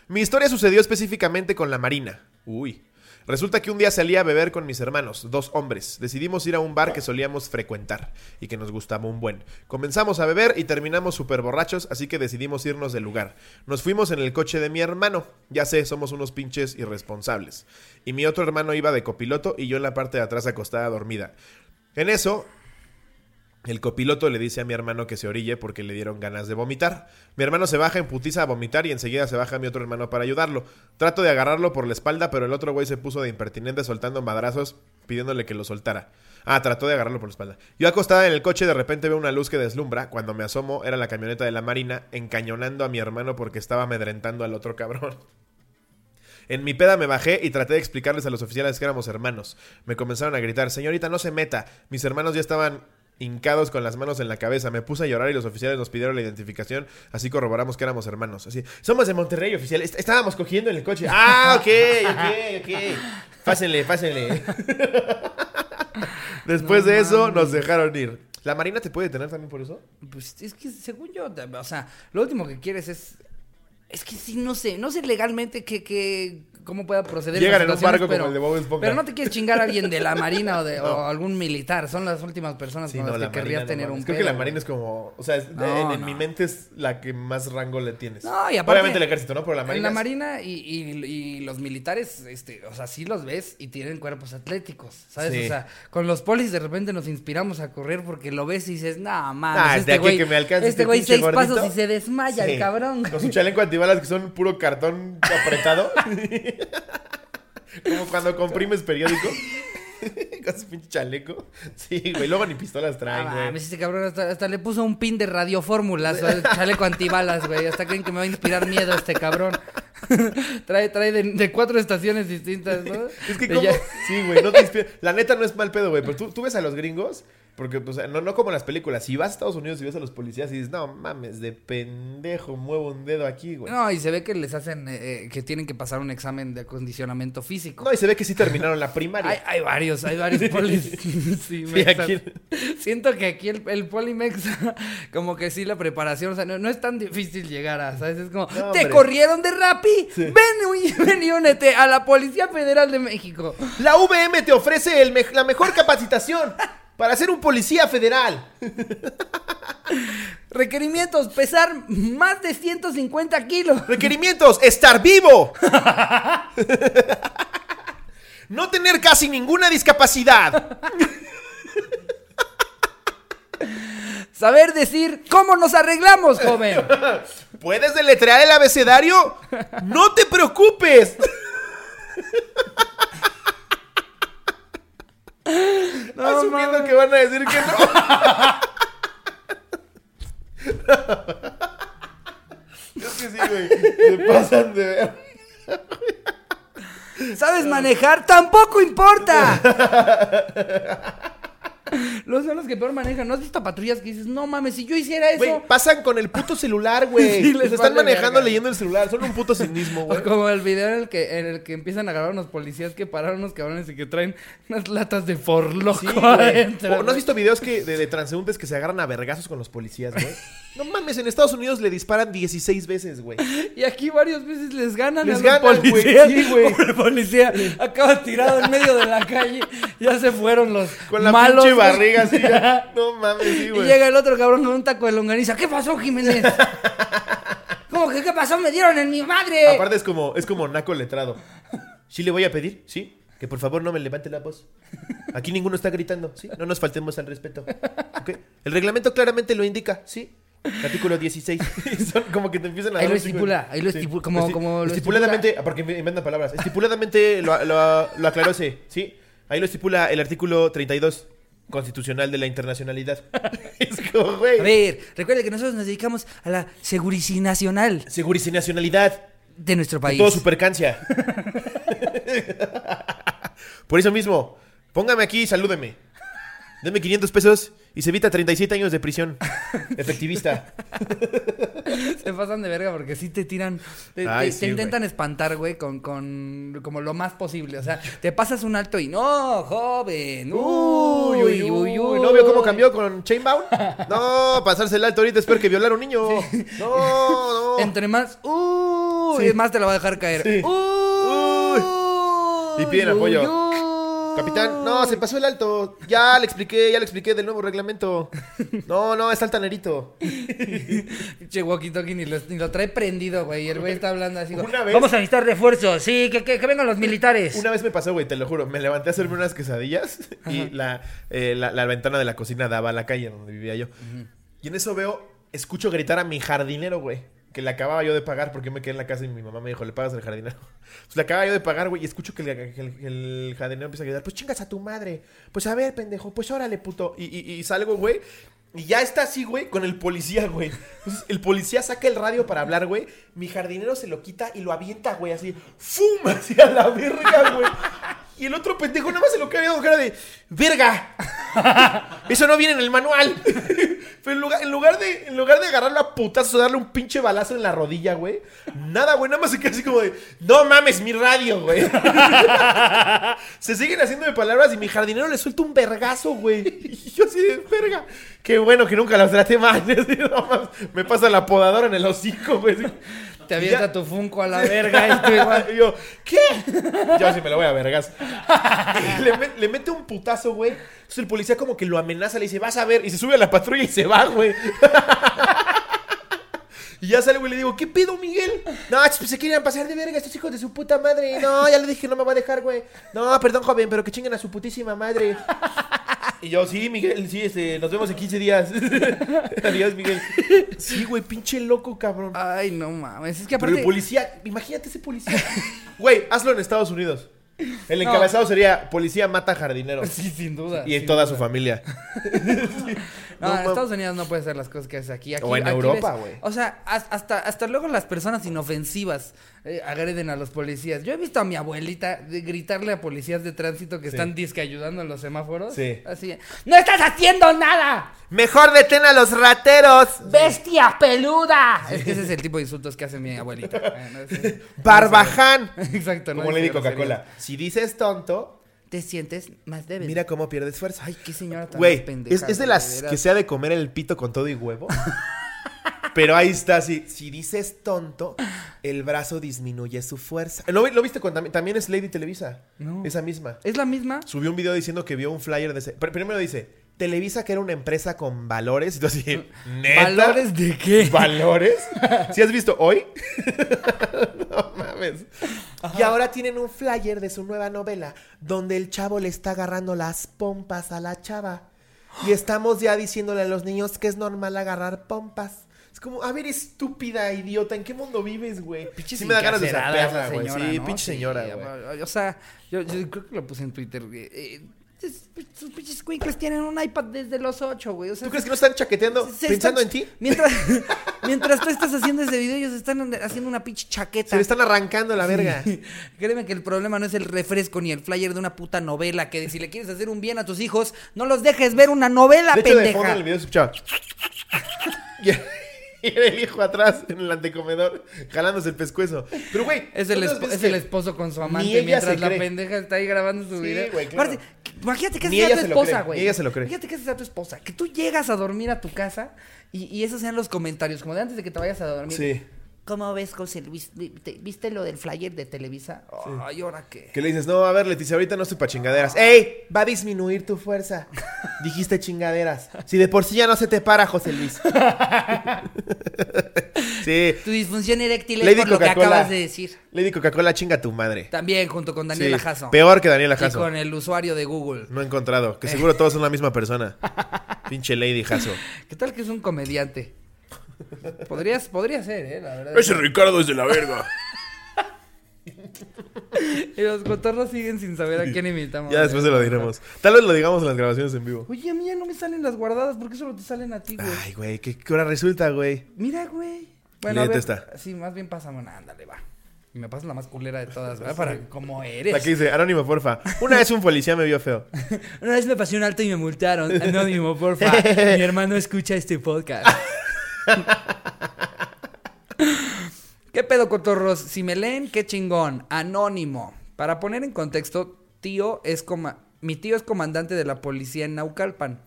Mi historia sucedió específicamente con la Marina. Uy. Resulta que un día salí a beber con mis hermanos, dos hombres. Decidimos ir a un bar que solíamos frecuentar y que nos gustaba un buen. Comenzamos a beber y terminamos súper borrachos, así que decidimos irnos del lugar. Nos fuimos en el coche de mi hermano. Ya sé, somos unos pinches irresponsables. Y mi otro hermano iba de copiloto y yo en la parte de atrás acostada dormida. En eso, el copiloto le dice a mi hermano que se orille porque le dieron ganas de vomitar. Mi hermano se baja en putiza a vomitar y enseguida se baja mi otro hermano para ayudarlo. Trato de agarrarlo por la espalda, pero el otro güey se puso de impertinente soltando madrazos pidiéndole que lo soltara. Ah, trató de agarrarlo por la espalda. Yo acostada en el coche de repente veo una luz que deslumbra. Cuando me asomo era la camioneta de la Marina encañonando a mi hermano porque estaba amedrentando al otro cabrón. En mi peda me bajé y traté de explicarles a los oficiales que éramos hermanos. Me comenzaron a gritar, señorita, no se meta. Mis hermanos ya estaban hincados con las manos en la cabeza. Me puse a llorar y los oficiales nos pidieron la identificación. Así corroboramos que éramos hermanos. Así, somos de Monterrey, oficial. Est- estábamos cogiendo en el coche. Ah, ok, ok, ok. Pásenle, pásenle. Después No de eso, nos dejaron ir. ¿La Marina te puede detener también por eso? Pues es que según yo, o sea, lo último que quieres es. Es que sí, no sé, no sé legalmente que, que cómo pueda proceder. Llegan en un barco pero, como el de Bob Esponja. Pero no te quieres chingar a alguien de la marina o de o algún militar. Son las últimas personas Sí, con no, las la que querrías no tener un Creo que la Marina es como. O sea, es- No, en, en no. mi mente es la que más rango le tienes. No, y aparte- Obviamente el ejército, ¿no? Pero la Marina. En la es- marina y, y- y los militares, este, o sea, sí los ves y tienen cuerpos atléticos, ¿sabes? Sí. O sea, con los polis de repente nos inspiramos a correr porque lo ves y dices, no, mames, Ah, de este aquí güey, que me alcance este este güey seis gordito". pasos y se desmaya Sí. el cabrón. Con su chaleco antibalas que son puro cartón apretado. Como cuando comprimes periódico. Con su pinche chaleco. Sí, güey. Luego ni pistolas Ah, traen, güey. mames, este cabrón hasta, hasta le puso un pin de radiofórmulas chaleco antibalas, güey. Hasta creen que me va a inspirar miedo este cabrón. trae trae de, de cuatro estaciones distintas, ¿no? Es que como... ya- Sí, güey, no te inspira. La neta no es mal pedo, güey. Pero tú, tú ves a los gringos, porque, pues, no, no como en las películas. Si vas a Estados Unidos y ves a los policías y dices, no mames, de pendejo, muevo un dedo aquí, güey. No, No, y se ve que les hacen, eh, eh, que tienen que pasar un examen de acondicionamiento físico. y se ve que sí terminaron la primaria. Hay, hay varios, hay varios polis. sí, Sí, aquí- Siento que aquí el, el polimex, como que sí, la preparación, o sea, no, no es tan difícil llegar a, ¿sabes? Es como, No, ¿te corrieron de Rappi? Ven, uy, ven y únete a la Policía Federal de México. La VM te ofrece el me- la mejor capacitación para ser un policía federal. Requerimientos, pesar más de 150 kilos. Requerimientos, estar vivo. No tener casi ninguna discapacidad. Saber decir, ¿cómo nos arreglamos, joven? ¿Puedes deletrear el abecedario? No te preocupes. No, Asumiendo que van a decir que no. es que sí, güey. Se pasan de ver. ¿Sabes manejar? ¡Tampoco importa! Los son los que peor manejan. ¿No has visto patrullas que dices, no mames, si yo hiciera eso? Güey, pasan con el puto celular, güey. Sí, les Se están vale manejando verga. leyendo el celular. Son un puto cinismo, güey. O como el video en el que en el que empiezan a grabar unos policías que pararon unos cabrones y que traen unas latas de forloco Sí, güey. adentro. O, ¿No has visto videos que, de, de transeúntes que se agarran a vergazos con los policías, güey? No mames, en Estados Unidos le disparan 16 veces, güey. Y aquí varias veces les ganan Les a los ganan, güey. policías. Sí, güey. Pobre policía acaba tirado en medio de la calle. Ya se fueron los Con la malos. pinche barriga así. ya. No mames, sí, Y güey. llega el otro cabrón con un taco de longaniza. ¿Qué pasó, Jiménez? ¿Cómo que qué pasó? Me dieron en mi madre. Aparte es como, es como naco letrado. ¿Sí le voy a pedir? ¿Sí? Que por favor no me levante la voz. Aquí ninguno está gritando, ¿sí? No nos faltemos al respeto. ¿Ok? El reglamento claramente lo indica, ¿sí? Artículo 16. Y Son como que te empiezan a Ahí lo estipula, ahí lo estipula, como- como lo Estipuladamente, ah, porque inventan palabras. Estipuladamente lo, lo, lo aclaró ¿sí? Ahí lo estipula el artículo 32 constitucional de la internacionalidad. es como, güey. A ver, recuerde que nosotros nos dedicamos a la seguridad nacional Seguridad y nacionalidad. de nuestro país. Todo supercancia. Por eso mismo, póngame aquí y salúdeme. Deme 500 pesos y se evita 37 años de prisión. Efectivista. Se pasan de verga porque sí te tiran. Te, Ay, te- sí, te intentan espantar, güey, con, con como lo más posible. O sea, te pasas un alto y no, joven. Uy, uy, uy, uy. ¿No vio cómo cambió con Chainbound? No, pasarse el alto ahorita es peor que violar a un niño. No, no. Entre más, uy, Sí. más te la va a dejar caer. Sí. Uy. Y piden uy, apoyo. Capitán, no, se pasó el alto. Ya le expliqué, ya le expliqué del nuevo reglamento. No, no, es altanerito. Pinche walkie-talkie ni lo, ni lo trae prendido, güey. Y el güey está hablando así. Una vez- Vamos a necesitar refuerzos. Sí, que, que, que vengan los militares. Una vez me pasó, güey, te lo juro. Me levanté a hacerme unas quesadillas y la, eh, la, la ventana de la cocina daba a la calle donde vivía yo. Y en eso veo, escucho gritar a mi jardinero, güey. Que le acababa yo de pagar porque yo me quedé en la casa y mi mamá me dijo, le pagas al jardinero. Pues le acababa yo de pagar, güey, y escucho que, le- el, el jardinero empieza a gritar, pues chingas a tu madre. Pues a ver, pendejo, pues órale, puto. Y, y- salgo, güey. Y ya está así, güey, con el policía, güey. Entonces, el policía saca el radio para hablar, güey. Mi jardinero se lo quita y lo avienta, güey, así. ¡Fum! Así a la verga, güey. Y el otro pendejo nada más se lo cae con cara de ¡Verga! Eso no viene en el manual. Pero en lugar, en lugar de, en lugar de agarrarlo a putazos o darle un pinche balazo en la rodilla, güey. Nada, güey. Nada más se queda así como de, no mames, mi radio, güey. se siguen haciendo de palabras y mi jardinero le suelta un vergazo, güey. Y yo así de verga. Qué bueno que nunca los traté mal. Me pasa la podadora en el hocico, güey. Te avienta Ya. tu funko a la verga y tú igual. Y yo, ¿qué? Yo sí me lo voy a vergas. le, met- le mete un putazo, güey. Entonces el policía como que lo amenaza, le dice, vas a ver. Y se sube a la patrulla y se va, güey. Y ya sale, güey, le digo, ¿qué pedo, Miguel? No, pues se quieren pasar de verga estos hijos de su puta madre. No, ya le dije que no me va a dejar, güey. No, perdón, joven, pero que chinguen a su putísima madre. Y yo, sí, Miguel, sí, este, nos vemos en 15 días. Adiós, Miguel. Sí, güey, pinche loco, cabrón. Ay, no mames. Es que Pero aparte. el policía, imagínate ese policía. Güey, hazlo en Estados Unidos. El No. encabezado sería policía mata jardinero. Sí, sin duda. Y sin toda duda. su familia. No, No, en mam- Estados Unidos no puede hacer las cosas que hace aquí. Aquí- O en aquí Europa, güey. O sea, has- hasta, hasta luego las personas inofensivas eh, agreden a los policías. Yo he visto a mi abuelita gritarle a policías de tránsito que Sí. están disque ayudando en los semáforos. Sí. Así, ¡No estás haciendo nada! Mejor detén a los rateros. ¡Bestia peluda! Es que ese es el tipo de insultos que hace mi abuelita. Eh, no, Barbaján. Exacto, ¿no? Como le di. Coca-Cola. Si dices tonto, Te sientes más débil. mira cómo pierdes fuerza. Ay, qué señora tan Güey, es, es de las que se ha de comer el pito con todo y huevo. Pero ahí está, sí. Si dices tonto, el brazo disminuye su fuerza. ¿Lo, lo viste con, también, también es Lady Televisa? No. Esa misma. ¿Es la misma? Subió un video diciendo que vio un flyer de ese. Pero primero dice, Televisa que era una empresa con valores. Así, ¿neta? ¿Valores de qué? ¿Valores? ¿Sí has visto hoy? no mames. Y ahora tienen un flyer de su nueva novela donde el chavo le está agarrando las pompas a la chava. Y estamos ya diciéndole a los niños que es normal agarrar pompas. Es como, a ver, estúpida, idiota, ¿en qué mundo vives, güey? Pinche Sí me da ganas de sapearla, güey. Sí, ¿no? pinche Sí, señora, güey. O sea, yo, yo creo que lo puse en Twitter. Eh, sus pinches cuincles tienen un iPad desde los 8, güey. O sea, ¿Tú crees que no están chaqueteando se pensando están- en ti? Mientras, mientras tú estás haciendo ese video, ellos están haciendo una pinche chaqueta. Se le están arrancando la verga. Créeme que el problema no es el refresco ni el flyer de una puta novela. Que si le quieres hacer un bien a tus hijos, no los dejes ver una novela, De hecho, de pendeja. fondo en el video se escuchaba. Y era el hijo atrás en el antecomedor jalándose el pescuezo. Pero, güey. Es el, ¿cuántas espo- veces es el esposo con su amante mientras la pendeja está ahí grabando su Sí, video. güey, claro. Imagínate que Ni esa sea ella tu se lo esposa, cree, güey. ni ella se lo cree. Fíjate que esa sea tu esposa. Que tú llegas a dormir a tu casa y, y esos sean los comentarios, como de antes de que te vayas a dormir. Sí. ¿Cómo ves, José Luis? ¿Viste, lo del flyer de Televisa? Ay, ¿ahora qué? Que le dices, no, a ver, Leticia, ahorita no estoy para chingaderas. ¡Ey! Va a disminuir tu fuerza. Dijiste chingaderas. Si de por sí ya no se te para, José Luis. sí. Tu disfunción eréctil es Lady por lo que acabas de decir. Lady Coca-Cola, chinga tu madre. También junto con Daniela Sí, Jasso. Peor que Daniela Y Jasso. con el usuario de Google. No he encontrado. Que seguro todos son la misma persona. Pinche Lady Jasso. ¿Qué tal que es un comediante? Podrías, podría ser, eh, la verdad. Ese Ricardo es de la verga. Y los cotorros siguen sin saber a quién imitamos. Ya después se lo diremos. Tal vez lo digamos en las grabaciones en vivo. Oye, a mí ya no me salen las guardadas, ¿por qué solo te salen a ti, güey? Ay, güey, ¿qué, qué hora resulta, güey? Mira, güey. Bueno, a ver, esta. Sí, más bien pásame una, ándale, va. Y me pasas la más culera de todas, ¿verdad? Para cómo eres. Aquí dice, anónimo, porfa. Una vez un policía me vio feo. Una vez me pasé un alto y me multaron. Anónimo, porfa. Mi hermano escucha este podcast. ¿Qué pedo, cotorros? Si me leen, qué chingón. Anónimo. Para poner en contexto, tío es mi tío es comandante de la policía en Naucalpan.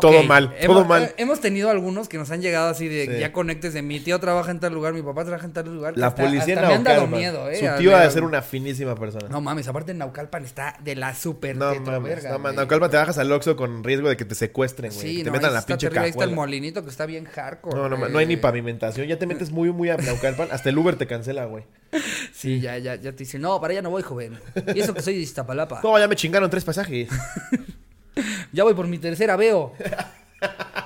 Todo mal, todo Hemos- mal. eh, Hemos tenido algunos que nos han llegado así de Sí. ya conectes de mi tío trabaja en tal lugar, mi papá trabaja en tal lugar. La Hasta- policía en hasta me han dado Naucalpan. miedo, eh. Su tío ha de ser una finísima persona. No mames, aparte en Naucalpan está de la super No mames, verga, no mames. Naucalpan te bajas al Oxxo con riesgo de que te secuestren, güey. Sí, que te no, metan ahí la está pinche terrible, Ahí está el molinito que está bien hardcore. No, no, güey. no hay ni pavimentación. Ya te metes muy, muy a Naucalpan. Hasta el Uber te cancela, güey. Sí, ya, ya, ya te dicen, no, para allá no voy, joven. Y eso que soy de Iztapalapa. No, ya me chingaron tres pasajes. Ya voy por mi tercera, veo.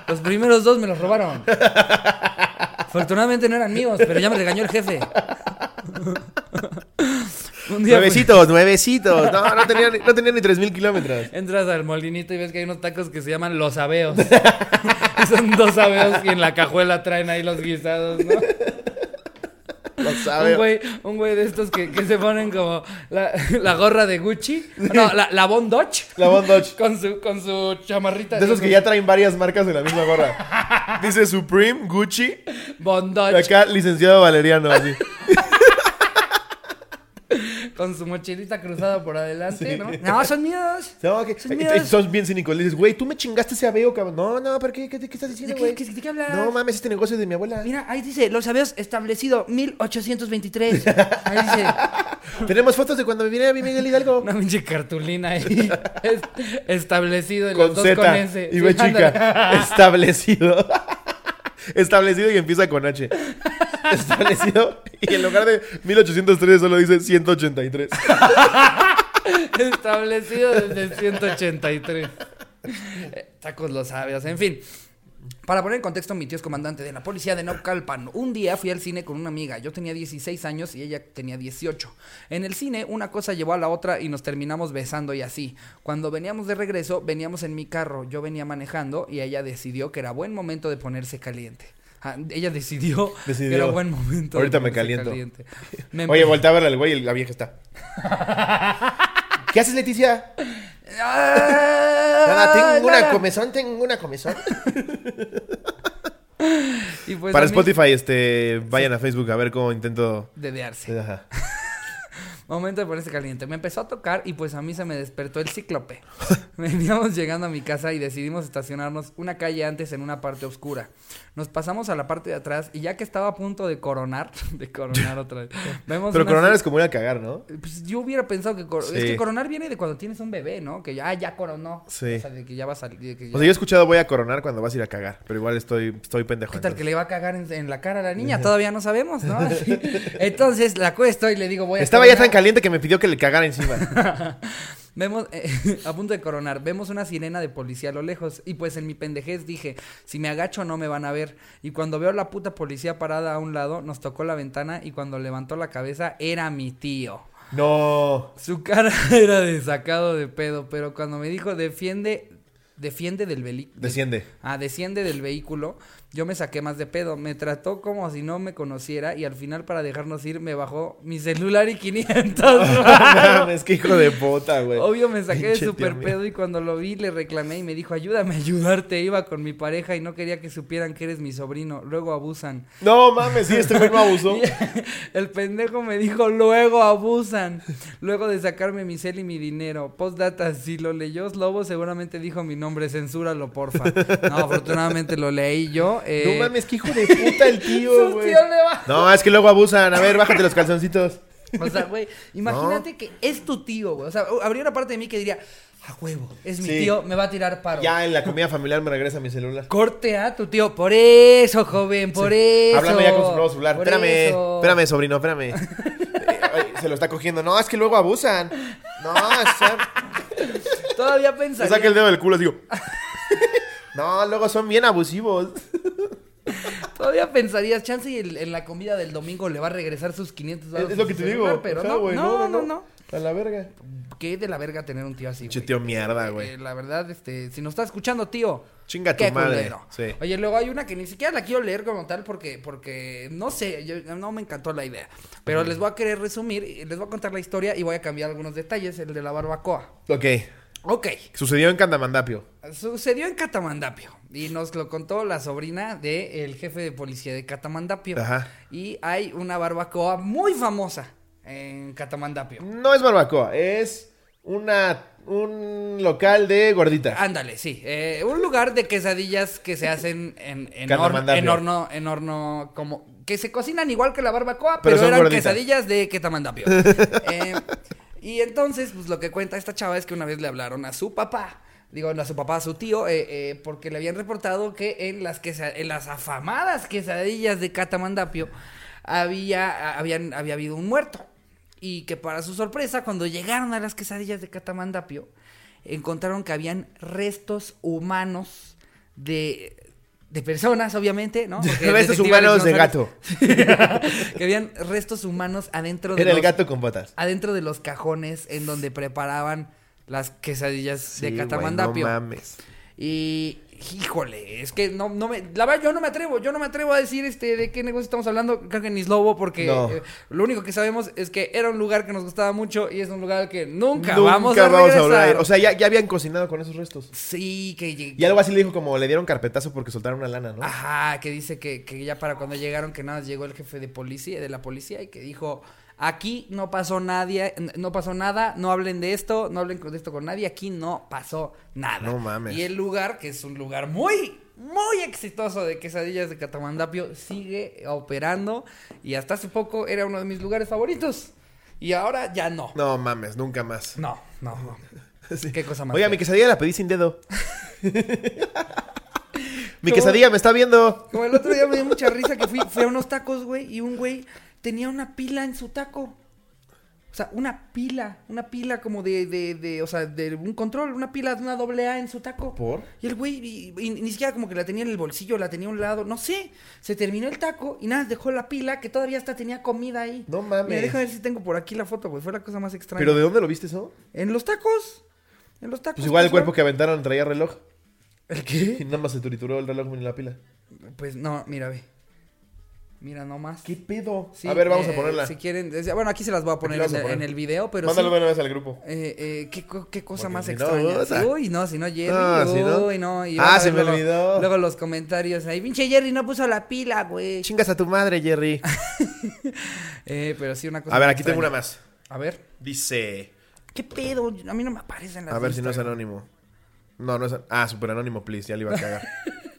Los primeros dos me los robaron. Afortunadamente no eran míos, pero ya me regañó el jefe. Un día pues, Nuevecitos, nuevecitos. No, no tenía, ni- no tenía ni tres mil kilómetros. entras al molinito y ves que hay unos tacos que se llaman los abeos. Son dos abeos y en la cajuela traen ahí los guisados, ¿no? Sabe. Un güey, un güey de estos que, que se ponen como la, la gorra de Gucci. No, la, la Von Dodge. La Von Dodge. Con su, con su chamarrita. De esos que ya traen varias marcas de la misma gorra. Dice Supreme, Gucci. Von Y Dodge. acá, licenciado Valeriano, así. Con su mochilita cruzada por adelante, ¿no? No, son míos. No, que, Son míos. bien cínicos. Le dices, güey, tú me chingaste ese aveo, cabrón. No, no, ¿pero qué, qué, qué estás ¿De diciendo, güey? de qué hablas? No mames, este negocio es de mi abuela. Mira, ahí dice, los habías establecido 1823. Ahí dice, Tenemos fotos de cuando me vine a mi Miguel Hidalgo. una pinche cartulina ahí. es- establecido en con los dos Z con S. y Sí, chica. ándale. Establecido. Establecido y empieza con H. Establecido. Y en lugar de 1803 solo dice 183. Establecido desde 183. Eh, Tacos los sabios, en fin. Para poner en contexto, mi tío es comandante de la policía de Naucalpan. Un día fui al cine con una amiga. Yo tenía 16 años y ella tenía 18. En el cine, una cosa llevó a la otra y nos terminamos besando y así. Cuando veníamos de regreso, veníamos en mi carro. Yo venía manejando y ella decidió que era buen momento de ponerse caliente. Ah, ella decidió, Decidió. que era buen momento. Ahorita me caliento. caliente. Me Oye, voltea a verla al güey y la vieja está. ¿Qué haces, Leticia? Nada, Ah, tengo una nada. comezón, tengo una comezón. Y pues Para mí- Spotify, este, vayan a Facebook a ver cómo intento. Dedearse. Ajá. Momento de ponerse caliente. Me empezó a tocar y pues a mí se me despertó el cíclope. Veníamos llegando a mi casa y decidimos estacionarnos una calle antes en una parte oscura. Nos pasamos a la parte de atrás y ya que estaba a punto de coronar, de coronar otra vez. Vemos Pero coronar es como ir a cagar, ¿no? Pues yo hubiera pensado que cor- es Sí. que coronar viene de cuando tienes un bebé, ¿no? Que ya, ah, ya coronó. Sí. O sea, de que ya va a salir. de que ya- O sea, yo he escuchado voy a coronar cuando vas a ir a cagar, pero igual estoy, estoy pendejo. ¿Qué tal que entonces. le va a cagar en, en la cara a la niña? Todavía no sabemos, ¿no? Entonces la acuesto y le digo, voy a Estaba ya tan caliente que me pidió que le cagara encima. Vemos, eh, a punto de coronar, vemos una sirena de policía a lo lejos. Y pues en mi pendejez dije, si me agacho no me van a ver. Y cuando veo a la puta policía parada a un lado, nos tocó la ventana y cuando levantó la cabeza era mi tío. No. Su cara era de sacado de pedo, pero cuando me dijo defiende, defiende del vehículo. Desciende. Ah, desciende del vehículo. Yo me saqué más de pedo. Me trató como si no me conociera y al final para dejarnos ir me bajó mi celular y 500 No varos. mames, qué hijo de puta, güey. Obvio me saqué de mío. pedo y cuando lo vi le reclamé y me dijo, ayúdame a ayudarte. Iba con mi pareja y no quería que supieran que eres mi sobrino. Luego abusan. No mames, sí, este güey me abusó. El pendejo me dijo, luego abusan. Luego de sacarme mi cel y mi dinero. Postdata, si lo leyó Slobo, seguramente dijo mi nombre, censúralo, porfa. No, afortunadamente lo leí yo. Eh, No mames, qué hijo de puta el tío, güey. No, es que luego abusan. A ver, bájate los calzoncitos. O sea, güey, imagínate que es tu tío, güey. O sea, habría una parte de mí que diría, a huevo, es mi Sí. tío, me va a tirar paro. Ya en la comida familiar me regresa mi celular. Corte a tu tío. Por eso, joven, por eso. Hablando ya con su nuevo celular. Espérame, eso. espérame, sobrino, espérame. Eh, se lo está cogiendo. No, es que luego abusan. No, son... Todavía Se pensaría. saca el dedo del culo, digo. No, luego son bien abusivos. Todavía pensarías, chance y el- en la comida del domingo le va a regresar sus 500 Es, es lo que te digo. Pero no, güey, no, no, no, A la verga. Qué de la verga tener un tío así, güey. tío mierda, güey. Eh, la verdad, este, si nos está escuchando, tío. Chinga tu qué madre. culero. Sí. Oye, luego hay una que ni siquiera la quiero leer como tal porque, porque no sé, yo- no me encantó la idea. Pero les voy a querer resumir, y les voy a contar la historia y voy a cambiar algunos detalles, el de la barbacoa. Ok. Ok, Sucedió en Candamandapio. sucedió en Catamandapio y nos lo contó la sobrina del jefe de policía de Catamandapio. Ajá. Y hay una barbacoa muy famosa en Catamandapio. No es barbacoa, es una un local de gorditas. Ándale, sí. eh, un lugar de quesadillas que se hacen en, en, horno, Catamandapio. en horno, en horno, como que se cocinan igual que la barbacoa, Pero eran gorditas. quesadillas de Catamandapio. Eh, y entonces, pues lo que cuenta esta chava es que una vez le hablaron a su papá. Digo, a su papá, a su tío, eh, eh, porque le habían reportado que en las, en las afamadas quesadillas de Catamandapio había, habían, había habido un muerto. Y que para su sorpresa, cuando llegaron a las quesadillas de Catamandapio, encontraron que habían restos humanos de, de personas, obviamente, ¿no? Porque Restos humanos de gato. que habían restos humanos adentro de Era el los, gato con botas. adentro de los cajones en donde preparaban las quesadillas Sí, de Catamandapio. no mames. Y híjole, es que no, no me, la verdad yo no me atrevo, yo no me atrevo a decir este de qué negocio estamos hablando, creo que ni Slobo, porque No. eh, lo único que sabemos es que era un lugar que nos gustaba mucho y es un lugar que nunca, Nunca vamos a regresar. volver a ir. O sea, ya, ya habían cocinado con esos restos. sí, que Y algo así le dijo como le dieron carpetazo porque soltaron una lana, ¿no? Ajá, que dice que, que ya para cuando llegaron que nada llegó el jefe de policía, de la policía y que dijo, aquí no pasó nadie, no pasó nada, no hablen de esto, no hablen de esto con nadie, aquí no pasó nada. No mames. Y el lugar, que es un lugar muy, muy exitoso de quesadillas de Catamandapio, sigue operando y hasta hace poco era uno de mis lugares favoritos. Y ahora ya no. No mames, nunca más. No, no, no. Sí. Qué cosa más. Oiga, mi quesadilla la pedí sin dedo. mi quesadilla me está viendo. Como el otro día me dio mucha risa que fui, fui a unos tacos, güey, y un güey tenía una pila en su taco. O sea, una pila, una pila como de, de, de, o sea, de un control, una pila de una doble A en su taco. ¿Por? Y el güey, y- y ni siquiera como que la tenía en el bolsillo, la tenía a un lado, no sé. Se terminó el taco y nada, dejó la pila que todavía hasta tenía comida ahí. No mames. Mira, déjame ver si tengo por aquí la foto, güey. Fue la cosa más extraña. ¿Pero de dónde lo viste eso? En los tacos. En los tacos. Pues igual el cuerpo que aventaron traía reloj. ¿El Y qué? nada más se trituró el reloj en la pila. Pues no, mira, ve. Mira nomás. ¿Qué pedo? Sí, a ver, vamos eh, a ponerla. Si quieren, bueno, aquí se las voy a poner en, a el- poner. en el video, pero Mándalo sí, una vez al grupo. eh, eh, ¿qué, co- qué cosa Porque más si no, extraña. Uy, no, si no, Jerry. Ah, si no. Uy, no. y Ah, se me luego- olvidó. Luego los comentarios ahí, pinche Jerry no puso la pila, güey. Chingas a tu madre, Jerry. Eh, pero sí, una cosa A ver, aquí tengo una más. A ver. Dice. ¿Qué pedo? A mí no me aparecen las A ver si no es anónimo. No, no es. Ah, super anónimo, please. Ya le iba a cagar.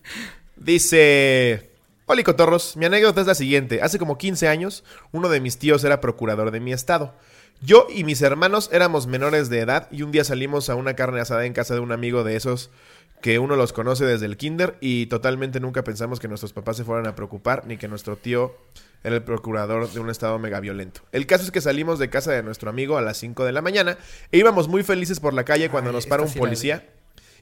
Dice. Hola, cotorros. Mi anécdota es la siguiente. Hace como 15 años, uno de mis tíos era procurador de mi estado. Yo y mis hermanos éramos menores de edad y un día salimos a una carne asada en casa de un amigo de esos que uno los conoce desde el kinder y totalmente nunca pensamos que nuestros papás se fueran a preocupar ni que nuestro tío era el procurador de un estado mega violento. El caso es que salimos de casa de nuestro amigo a las 5 de la mañana e íbamos muy felices por la calle cuando Ay, nos para un sí policía.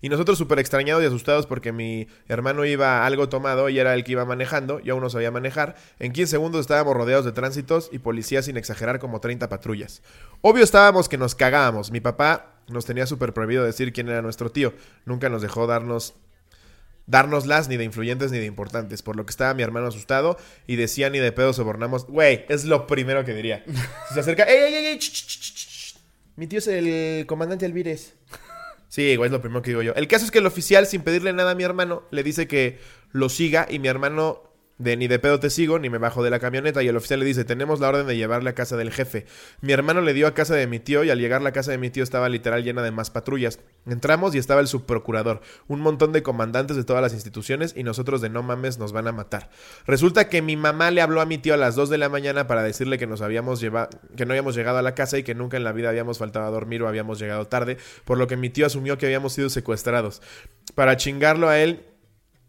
Y nosotros súper extrañados y asustados porque mi hermano iba algo tomado y era el que iba manejando, yo aún no sabía manejar. En 15 segundos estábamos rodeados de tránsitos y policías sin exagerar como 30 patrullas. Obvio estábamos que nos cagábamos. Mi papá nos tenía súper prohibido decir quién era nuestro tío. Nunca nos dejó darnos dárnoslas ni de influyentes ni de importantes, por lo que estaba mi hermano asustado y decía ni de pedo sobornamos. Güey, es lo primero que diría. Se acerca, ¡ey, ey, ey! ey! Mi tío es el comandante Alvírez. Sí, güey, es lo primero que digo yo. El caso es que el oficial, sin pedirle nada a mi hermano, le dice que lo siga y mi hermano de ni de pedo te sigo, ni me bajo de la camioneta y el oficial le dice, tenemos la orden de llevarle a casa del jefe. Mi hermano le dio a casa de mi tío y al llegar la casa de mi tío estaba literal llena de más patrullas. Entramos y estaba el subprocurador, un montón de comandantes de todas las instituciones y nosotros de no mames nos van a matar. Resulta que mi mamá le habló a mi tío a las 2 de la mañana para decirle que nos habíamos llevado, que no habíamos llegado a la casa y que nunca en la vida habíamos faltado a dormir o habíamos llegado tarde, por lo que mi tío asumió que habíamos sido secuestrados. Para chingarlo a él,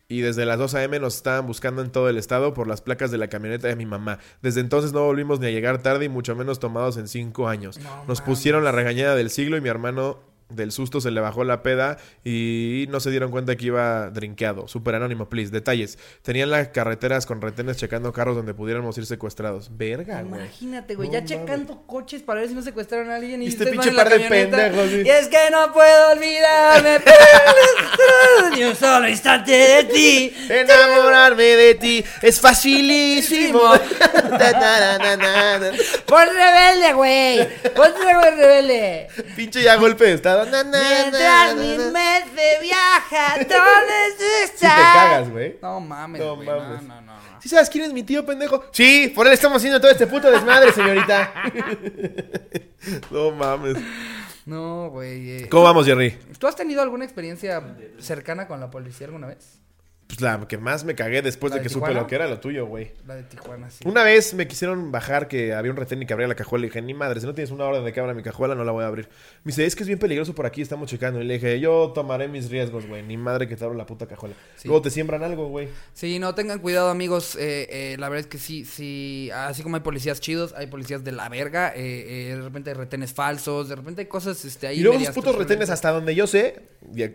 y desde las 2 a.m. nos estaban buscando en todo el estado por las placas de la camioneta de mi mamá. Desde entonces no volvimos ni a llegar tarde y mucho menos tomados en 5 años. No nos pusieron la regañada del siglo y mi hermano del susto se le bajó la peda y no se dieron cuenta que iba drinkeado. Super anónimo, please. Detalles. Tenían las carreteras con retenes checando carros donde pudiéramos ir secuestrados. Verga, güey. Imagínate, güey, No ya mames. checando coches para ver si no secuestraron a alguien y Este ustedes van pinche par de pendejos, sí. Y es que no puedo olvidarme ni un solo instante de ti. Enamorarme de ti es facilísimo. Pon rebelde, güey. Güey rebelde. Pinche ya golpe de estado. Mientras na, mi viaja, ¿dónde Sí estás? te cagas, güey. No mames, No mames. No, no, no, no. ¿Sí sabes quién es mi tío, pendejo? Sí, por él estamos haciendo todo este puto desmadre, señorita. no mames. No, güey. eh. ¿Cómo vamos, Jerry? ¿Tú has tenido alguna experiencia cercana con la policía alguna vez? Pues la que más me cagué después ¿La de de que supe lo que era lo tuyo, güey. La de Tijuana, sí. Una vez me quisieron bajar que había un retén y que abría la cajuela. Y dije, ni madre, si no tienes una orden de que abra mi cajuela, no la voy a abrir. Me dice, es que es bien peligroso por aquí, estamos checando. Y le dije, yo tomaré mis riesgos, güey. Ni madre que te abro la puta cajuela. Sí. Luego te siembran algo, güey. Sí, no, tengan cuidado, amigos. eh, eh, la verdad es que sí, sí. Así como hay policías chidos, hay policías de la verga. eh, eh, de repente hay retenes falsos, de repente hay cosas este, ahí. Y luego esos putos retenes, hasta donde yo sé,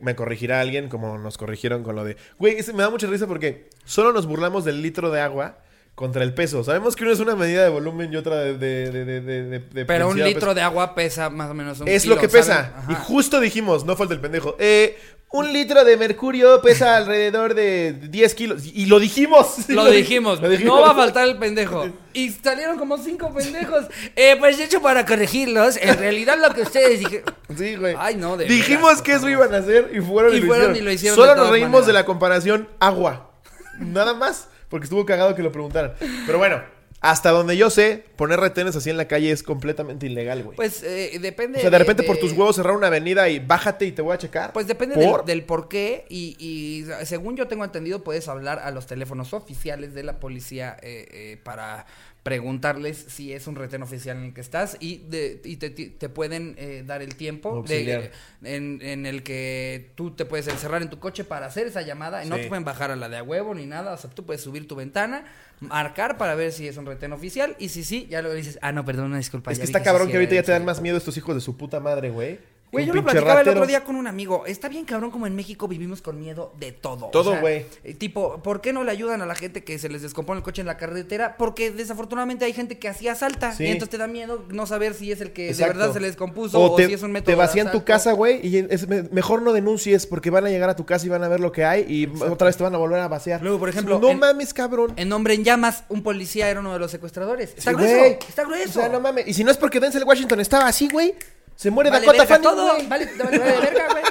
me corregirá alguien como nos corrigieron con lo de. Güey, ese me da mucha risa porque solo nos burlamos del litro de agua contra el peso. Sabemos que uno es una medida de volumen y otra de. de, de, de, Pero un litro de agua pesa más o menos un Es kilo, lo que pesa. Y justo dijimos, no falta el pendejo. Eh, Un litro de mercurio pesa alrededor de 10 kilos. Y lo dijimos. Lo dijimos, Lo dijimos. no va a faltar el pendejo. Y salieron como cinco pendejos. Eh, pues de hecho, para corregirlos, en realidad lo que ustedes dijeron. Sí, güey. Ay, no, de Dijimos que eso iban a hacer y fueron y, Y lo, fueron hicieron. y lo hicieron Solo nos reímos maneras. de la comparación agua. Nada más. Porque estuvo cagado que lo preguntaran. Pero bueno, hasta donde yo sé, poner retenes así en la calle es completamente ilegal, güey. Pues eh, depende. o sea, de repente por tus huevos cerrar una avenida y bájate y te voy a checar. Pues depende ¿Por? del, del por qué y, y según yo tengo entendido puedes hablar a los teléfonos oficiales de la policía eh, eh, para preguntarles si es un retén oficial en el que estás y, de, y te, te- pueden eh, dar el tiempo de, en, en el que tú te puedes encerrar en tu coche para hacer esa llamada y no te pueden bajar a la de a huevo ni nada, o sea, tú puedes subir tu ventana, marcar para ver si es un retén oficial y si sí, ya luego dices, ah, no, perdón, una disculpa. Es que está cabrón que ahorita ya te dan él, sí". más miedo estos hijos de su puta madre, güey. Güey, yo lo platicaba el otro día con un amigo. Está bien cabrón como en México vivimos con miedo de todo. Todo, güey. eh, tipo, ¿por qué no le ayudan a la gente que se les descompone el coche en la carretera? Porque desafortunadamente hay gente que así asalta. Sí. Y entonces te da miedo no saber si es el que Exacto. de verdad se les descompuso O o, te, si es un método te vacían tu casa, güey, y es mejor no denuncies porque van a llegar a tu casa y van a ver lo que hay y otra vez te van a volver a vaciar. Luego, por ejemplo, no en- mames, cabrón. En Hombre en Llamas, un policía era uno de los secuestradores. Está Sí, grueso. Está grueso. O sea, no mames. Y si no es porque Denzel Washington estaba así, güey, se muere Vale Dakota Fanning, todo. Vale, vale, vale verga, güey.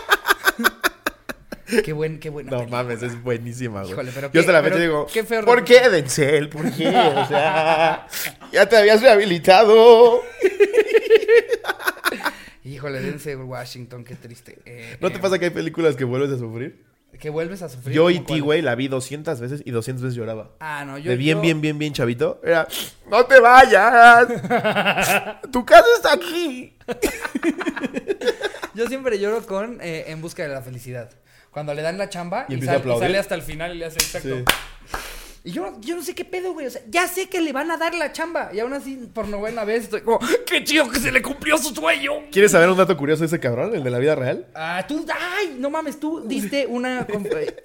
qué buen, qué buena No película. mames, es buenísima, güey. Híjole, pero Yo qué- hasta la fecha digo, qué feo ¿por qué, Denzel? ¿Por qué? O sea, ya te habías rehabilitado. Híjole, Denzel Washington, qué triste. Eh, ¿No te eh, pasa que hay películas que vuelves a sufrir? Que vuelves a sufrir. Yo y ti, güey, la vi 200 veces y 200 veces lloraba. Ah, no, yo. de bien, yo- bien, bien, bien chavito. Era, no te vayas. tu casa está aquí. Yo siempre lloro con eh, En busca de la felicidad. Cuando le dan la chamba Y y, sal- y sale hasta el final y le hace exacto. Sí. Y yo, yo no sé qué pedo, güey. O sea, ya sé que le van a dar la chamba. Y aún así, por novena vez, estoy como, ¡qué chido que se le cumplió su sueño! ¿Quieres saber un dato curioso de ese cabrón, el de la vida real? Ah, tú, ay, no mames, tú diste una.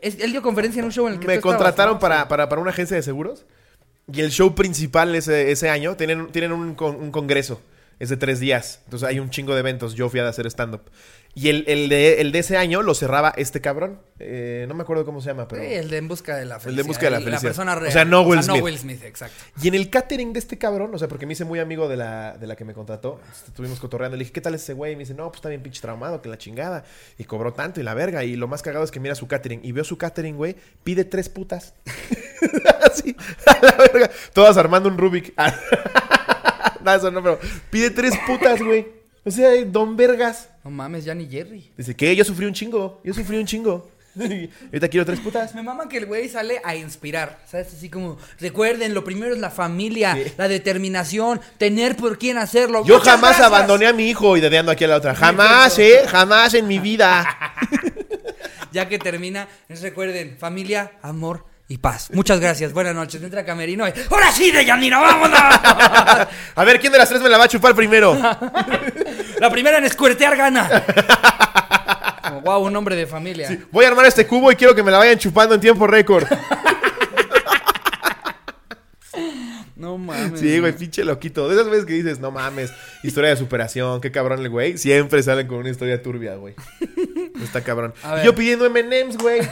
él dio conferencia en un show en el que Me tú estabas, contrataron ¿no? para, para, para una agencia de seguros. Y el show principal ese, ese año tienen, tienen un, con- un congreso. Es de tres días. Entonces hay un chingo de eventos. Yo fui a hacer stand-up. Y el, el de, el de ese año lo cerraba este cabrón. Eh, no me acuerdo cómo se llama, pero. Sí, el de En busca de la El felicidad. de En busca de la La felicidad. persona O real. sea, no Will No Smith. Will Smith, exacto. Y en el catering de este cabrón, o sea, porque me hice muy amigo de la, de la que me contrató, estuvimos cotorreando, le dije, ¿qué tal ese güey? Y me dice, no, pues está bien pinche traumado, que la chingada. Y cobró tanto y la verga. Y lo más cagado es que mira su catering. Y veo su catering, güey, pide tres putas. Así, a la verga. Todas armando un Rubik. no, eso no, pero pide tres putas, güey. O sea, don vergas. No mames, ya ni Jerry. Dice, ¿qué? Yo sufrí un chingo. Yo sufrí un chingo. Ahorita quiero tres putas. Me mama que el güey sale a inspirar, ¿sabes? Así como, recuerden, lo primero es la familia, la determinación, tener por quién hacerlo. Yo Muchas jamás gracias. abandoné a mi hijo y dedeando aquí a la otra. Jamás, eh. Jamás en mi vida. Ya que termina, recuerden, familia, amor y paz. Muchas gracias, buenas noches. Entra Camerino y, ¡Ahora sí, Deyanira, vámonos! A ver, ¿quién de las tres me la va a chupar primero? la primera en escuertear gana. Como, wow, un hombre de familia. Voy a armar este cubo y quiero que me la vayan chupando en tiempo récord. No mames. Sí, güey, pinche loquito. De esas veces que dices, no mames, historia de superación, qué cabrón el güey. Siempre salen con una historia turbia, güey. Está cabrón. Yo pidiendo MMs, güey.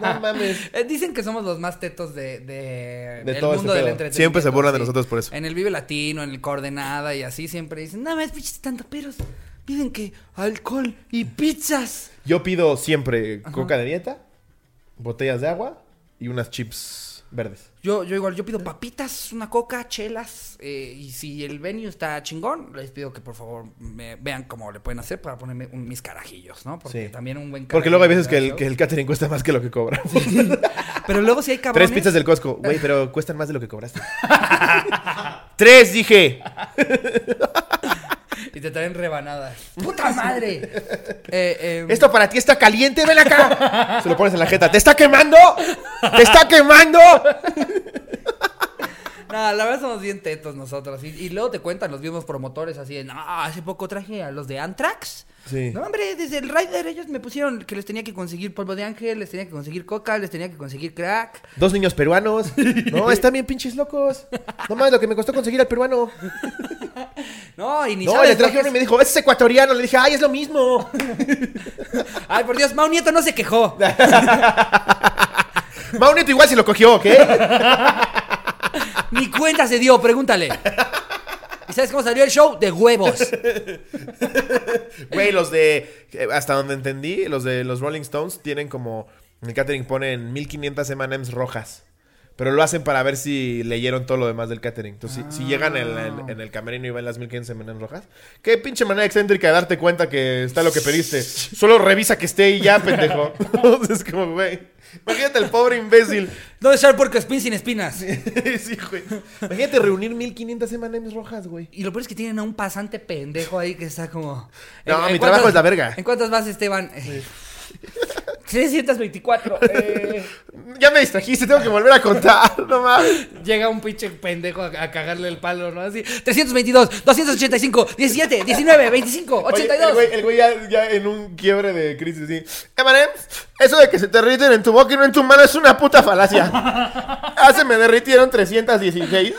No mames. Eh, dicen que somos los más tetos de, de, De todo ese mundo del entretenimiento. Siempre se burlan de nosotros por eso. En el Vive Latino, en el Coordenada y así siempre dicen, no más pinches tantaperos. Piden que alcohol y pizzas. Yo pido siempre coca de dieta, botellas de agua y unas chips verdes. Yo, yo igual, yo pido papitas, una coca, chelas. eh, y si el venue está chingón, les pido que por favor me vean cómo le pueden hacer para ponerme un- mis carajillos, ¿no? Porque Sí. también un buen Porque luego hay veces que el, que el catering cuesta más que lo que cobra. Pero luego si hay cabrones... Tres pizzas del Costco. Güey, pero cuestan más de lo que cobraste. Tres, dije. Traen rebanadas. ¡Puta madre! Eh, eh, Esto para ti está caliente, ven acá. Se lo pones en la jeta. ¿Te está quemando? ¿Te está quemando? No, la verdad somos bien tetos nosotros. Y, y luego te cuentan los mismos promotores así de, no, hace poco traje a los de Anthrax. Sí. No, hombre, desde el Rider ellos me pusieron que les tenía que conseguir polvo de ángel, les tenía que conseguir coca, les tenía que conseguir crack. Dos niños peruanos. No, están bien pinches locos. No mames, lo que me costó conseguir al peruano. No, y ni No, sabes le trajeron que y me dijo, es ecuatoriano. Le dije, ay, es lo mismo. Ay, por Dios, Mau Nieto no se quejó. Mau Nieto igual se lo cogió, ¿ok? Ni cuenta se dio, pregúntale. ¿Y sabes cómo salió el show? De huevos. Güey, los de. eh, Hasta donde entendí, los de los Rolling Stones tienen como. En el catering ponen 1500 MMs rojas. Pero lo hacen para ver si leyeron todo lo demás del catering. Entonces, si, si llegan en, en- en el camerino y ven las 1500 MMs rojas. Qué pinche manera excéntrica de darte cuenta que está lo que pediste. Solo revisa que esté y ya, pendejo. Entonces, como, güey. Imagínate el pobre imbécil. ¿Dónde está el puerco espín sin espinas? sí, güey. Imagínate reunir 1500 M&M's rojas, güey. Y lo peor es que tienen a un pasante pendejo ahí que está como. No, ¿En- en mi cuántas- trabajo es la verga. ¿En cuántas vas, Esteban? Eh, 324. Eh, Ya me distrajiste, tengo que volver a contar. No mames. llega un pinche pendejo a, a cagarle el palo, ¿no? Así. 322, 285, 17, 19, 25, Oye, 82. el güey, el güey ya, ya en un quiebre de crisis, sí. M&M's, eso de que se te derriten en tu boca y no en tu mano es una puta falacia. Ah, se me derritieron 316.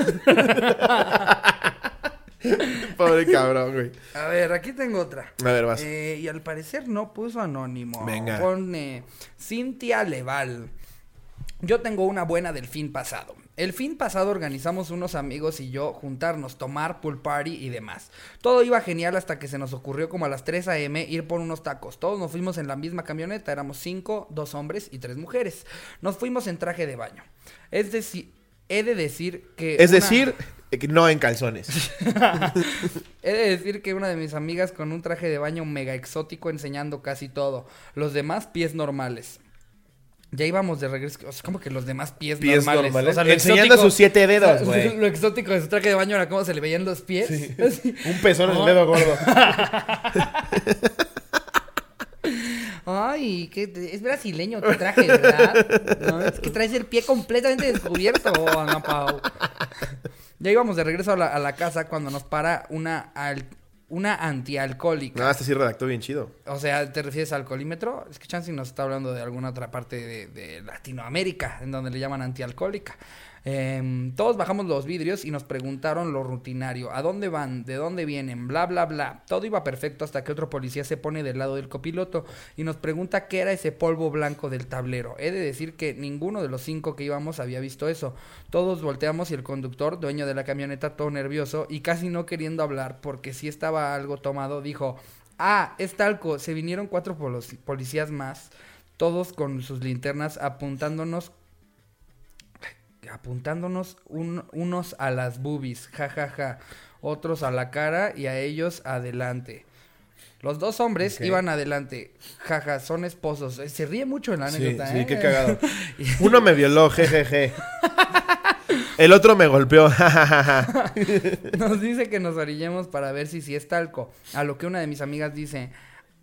Pobre cabrón, güey. A ver, aquí tengo otra. A ver, vas. Eh, y al parecer no puso anónimo. Venga. Pone Cintia Leval. Yo tengo una buena del fin pasado. El fin pasado organizamos unos amigos y yo juntarnos, tomar pool party y demás. Todo iba genial hasta que se nos ocurrió como a las 3 a.m. ir por unos tacos. Todos nos fuimos en la misma camioneta, éramos 5, dos hombres y tres mujeres. Nos fuimos en traje de baño. Es decir, he de decir que... Es una- decir, eh, no en calzones. He de decir que una de mis amigas con un traje de baño mega exótico enseñando casi todo. Los demás pies normales. Ya íbamos de regreso. O sea, como que los demás pies, Pies normales. normales. O sea, lo Enseñando exótico- sus siete dedos, o sea, güey. Lo exótico de su traje de baño era cómo se le veían los pies. Un pezón en el dedo gordo. Ay, que es brasileño tu traje, ¿verdad? No, es que traes el pie completamente descubierto, Ana Pau. Ya íbamos de regreso a la, a la casa cuando nos para una, al- una antialcohólica. No, este sí redactó bien chido. O sea, ¿te refieres al alcoholímetro? Es que Chansey nos está hablando de alguna otra parte de, de Latinoamérica, en donde le llaman antialcohólica. Em, todos bajamos los vidrios y nos preguntaron lo rutinario. ¿A dónde van? ¿De dónde vienen? Bla, bla, bla. Todo iba perfecto hasta que otro policía se pone del lado del copiloto y nos pregunta qué era ese polvo blanco del tablero. He de decir que ninguno de los cinco que íbamos había visto eso. Todos volteamos y el conductor, dueño de la camioneta, todo nervioso y casi no queriendo hablar porque si estaba algo tomado, dijo... Ah, es talco. Se vinieron cuatro policías más, todos con sus linternas apuntándonos apuntándonos un- unos a las boobies, ja ja ja, otros a la cara y a ellos adelante. Los dos hombres iban adelante, jaja, son esposos. Eh, Se ríe mucho en la Sí, anécdota, sí, ¿eh? qué cagado. Uno me violó, jejeje. El otro me golpeó, jajaja. Nos dice que nos orillemos para ver si sí es talco. A lo que una de mis amigas dice,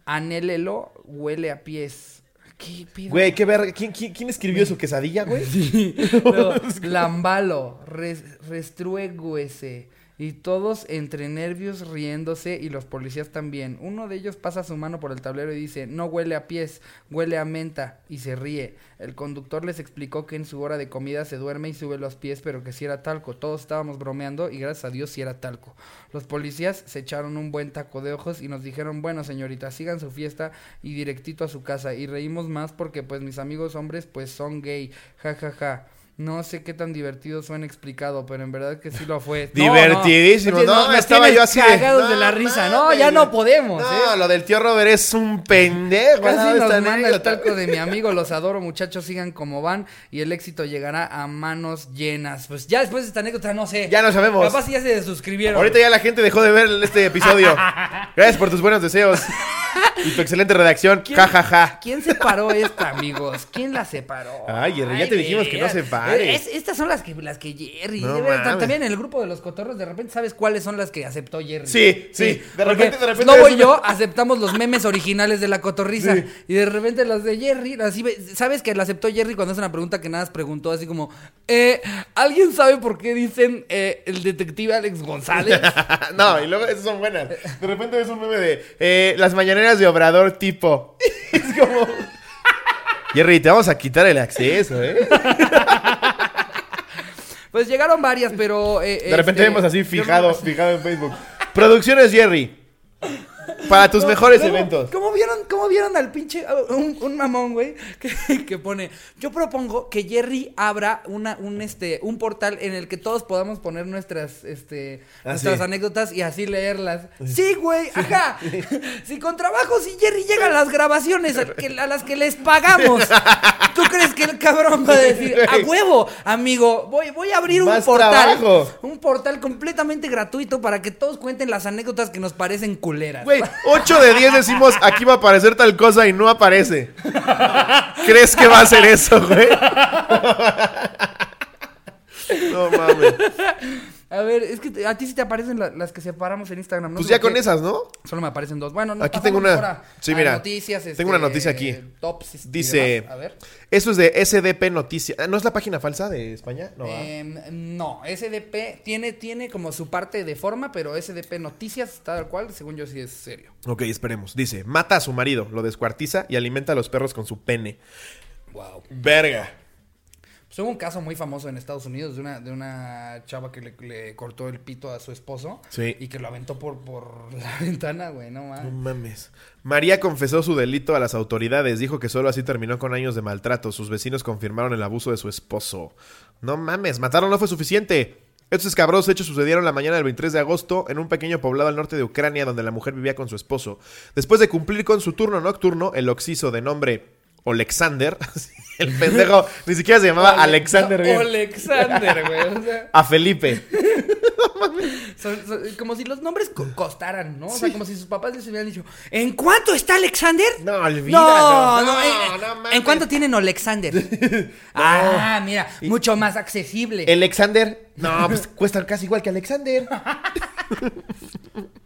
anélelo, huele a pies. ¿Qué? Güey, qué verga. ¿Quién, quién, quién escribió su quesadilla, güey? Luego, lambalo, res, restruéguese. Y todos entre nervios riéndose y los policías también. Uno de ellos pasa su mano por el tablero y dice, no huele a pies, huele a menta. Y se ríe. El conductor les explicó que en su hora de comida se duerme y sube los pies, pero que si era talco. Todos estábamos bromeando y gracias a Dios si era talco. Los policías se echaron un buen taco de ojos y nos dijeron, bueno señorita, sigan su fiesta y directito a su casa. Y reímos más porque pues mis amigos hombres pues son gay. Ja, ja, ja. No sé qué tan divertido suena explicado, pero en verdad que sí lo fue. No, no. Divertidísimo. No, nos estaba yo así. de, cagados de la risa. No, ya no podemos, No, ¿eh? lo del tío Robert es un pendejo. Casi ¿no? nos manda el talco de mi amigo, los adoro muchachos, sigan como van y el éxito llegará a manos llenas. Pues ya después de esta anécdota no sé. Ya no sabemos. Capaz ya se suscribieron. Ahorita ya la gente dejó de ver este episodio. Gracias por tus buenos deseos. Y tu excelente redacción. ¿Quién- Ja, ja, ja. ¿Quién separó esta, amigos? ¿Quién la separó? Ay, ya te dijimos que no veras. Separe. Es- estas son las que, las que Jerry. No de también en el grupo de los cotorros, de repente sabes cuáles son las que aceptó Jerry. Sí, sí. De porque repente, de repente No voy yo, aceptamos los memes originales de la cotorriza. Sí. Y de repente los de Jerry, así sabes que la aceptó Jerry cuando es una pregunta que nada más preguntó, así como, eh, ¿alguien sabe por qué dicen eh, el detective Alex González? no, y luego esas son buenas. De repente ves un meme de eh, las mañaneras de obrador tipo. es como... Jerry, te vamos a quitar el acceso, ¿eh? Pues llegaron varias, pero. eh, De repente este, vemos así yo fijado, no- fijado en Facebook. Producciones Jerry. Para tus mejores eventos. ¿Cómo vieron, cómo vieron al pinche. Un, un mamón, güey? Que, que pone. Yo propongo que Jerry abra una, un, este, un portal en el que todos podamos poner nuestras, este, Ah, nuestras sí. anécdotas y así leerlas. Sí, güey, ajá. Si con trabajo, si Jerry llega a las grabaciones a, que- a las que les pagamos, ¿tú crees que el cabrón va a decir, a huevo, amigo, voy, voy a abrir un portal? trabajo. Un portal completamente gratuito para que todos cuenten las anécdotas que nos parecen culeras. Güey, 8 de 10 decimos aquí va a aparecer tal cosa y no aparece. ¿Crees que va a ser eso, güey? No mames. A ver, es que a ti sí te aparecen la- las que separamos en Instagram, ¿no? Pues ya con esas, ¿no? Solo me aparecen dos. Bueno, no Aquí tengo una. ahora Sí, a mira. noticias, Tengo una este, noticia aquí. Tops y Dice, demás. A ver. eso es de SDP Noticias. Ah, ¿No es la página falsa de España? No. Em, no, SDP tiene, tiene como su parte de forma, pero SDP Noticias, tal cual, según yo sí es serio. Ok, esperemos. Dice, mata a su marido, lo descuartiza y alimenta a los perros con su pene. Wow. Verga. Pues hubo un caso muy famoso en Estados Unidos de una, de una chava que le, le cortó el pito a su esposo Sí. y que lo aventó por, por la ventana, güey, no No mames. mames. María confesó su delito a las autoridades. Dijo que solo así terminó con años de maltrato. Sus vecinos confirmaron el abuso de su esposo. No mames, matarlo no fue suficiente. Estos escabrosos hechos sucedieron la mañana del 23 de agosto en un pequeño poblado al norte de Ucrania donde la mujer vivía con su esposo. Después de cumplir con su turno nocturno, el oxiso de nombre Alexander, el pendejo ni siquiera se llamaba Alexander bien, Alexander, güey. O sea, a Felipe. son- son- como si los nombres co- costaran, ¿no? O sea, como si sus papás les hubieran dicho, ¿en cuánto está Alexander? No, olvídalo. no, No, eh, no mames. ¿En cuánto tienen Alexander? Ah, mira, mucho más accesible. Alexander. No, pues cuesta casi igual que Alexander.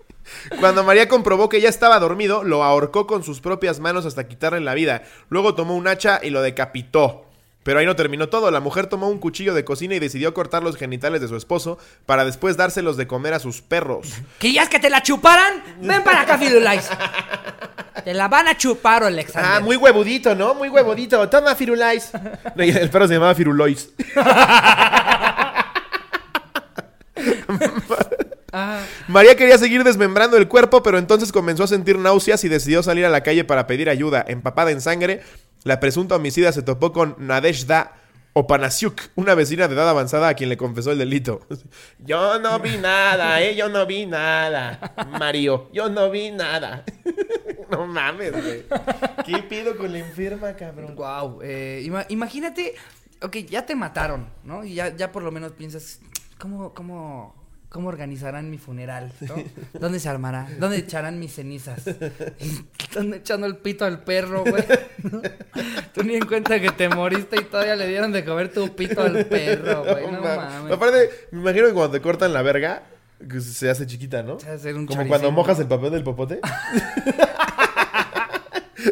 Cuando María comprobó que ya estaba dormido, lo ahorcó con sus propias manos hasta quitarle la vida. Luego tomó un hacha y lo decapitó. Pero ahí no terminó todo. La mujer tomó un cuchillo de cocina y decidió cortar los genitales de su esposo para después dárselos de comer a sus perros. ¿Querías que te la chuparan? Ven para acá, Firulais. Te la van a chupar, Alexander. Ah, muy huevudito, ¿no? Muy huevudito. Toma, Firulais. No, y El perro se llamaba Firulois. María quería seguir desmembrando el cuerpo, pero entonces comenzó a sentir náuseas y decidió salir a la calle para pedir ayuda. Empapada en sangre, la presunta homicida se topó con Nadezhda Opanasiuk, una vecina de edad avanzada a quien le confesó el delito. Yo no vi nada, eh, yo no vi nada. Mario, yo no vi nada. no mames, güey. ¿Qué pido con la enferma, cabrón? wow. eh, ima- imagínate, ok, ya te mataron, ¿no? Y ya, ya por lo menos piensas, ¿cómo, cómo, cómo organizarán mi funeral? ¿no? ¿Dónde se armará? ¿Dónde echarán mis cenizas? Están echando el pito al perro, güey. ¿no? Tú ni en cuenta que te moriste y todavía le dieron de comer tu pito al perro, güey. No, ma- mames. Aparte, me imagino que cuando te cortan la verga, se hace chiquita, ¿no? Se hace un Como cuando mojas el papel del popote.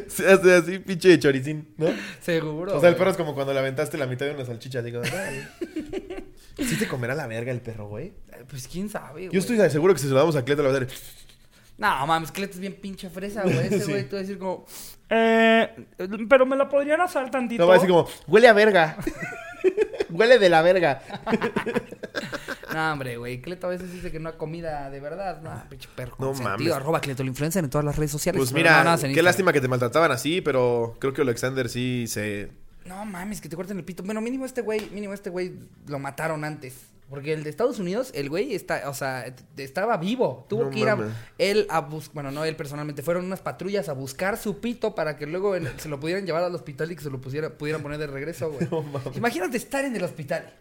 se hace así, pinche de choricín, ¿no? Seguro. O sea, el güey. perro es como cuando le aventaste la mitad de una salchicha. Digo. ¿Sí te comerá la verga el perro, güey? Pues quién sabe, Yo güey. estoy seguro que si se lo damos a Cleto, le va a hacer. No, mames, que es bien pinche fresa, güey. Ese Sí. güey, tú vas a decir como... Eh, pero me la podrían asar tantito. No, va a decir como, huele a verga. huele de la verga. No, hombre, güey. Cleto a veces dice que no hay comida de verdad. No, pinche perro. No consentido. mames. Arroba Cleto el influencer en todas las redes sociales. Pues Pero mira, no, en qué Instagram. lástima que te maltrataban así, pero creo que Alexander sí se. No mames, que te corten el pito. Bueno, mínimo este güey, mínimo este güey lo mataron antes. Porque el de Estados Unidos, el güey está, o sea, estaba vivo. Tuvo No que ir a, él a buscar, bueno, no él personalmente, fueron unas patrullas a buscar su pito para que luego se lo pudieran llevar al hospital y que se lo pusiera, pudieran poner de regreso, güey. Imagínate estar en el hospital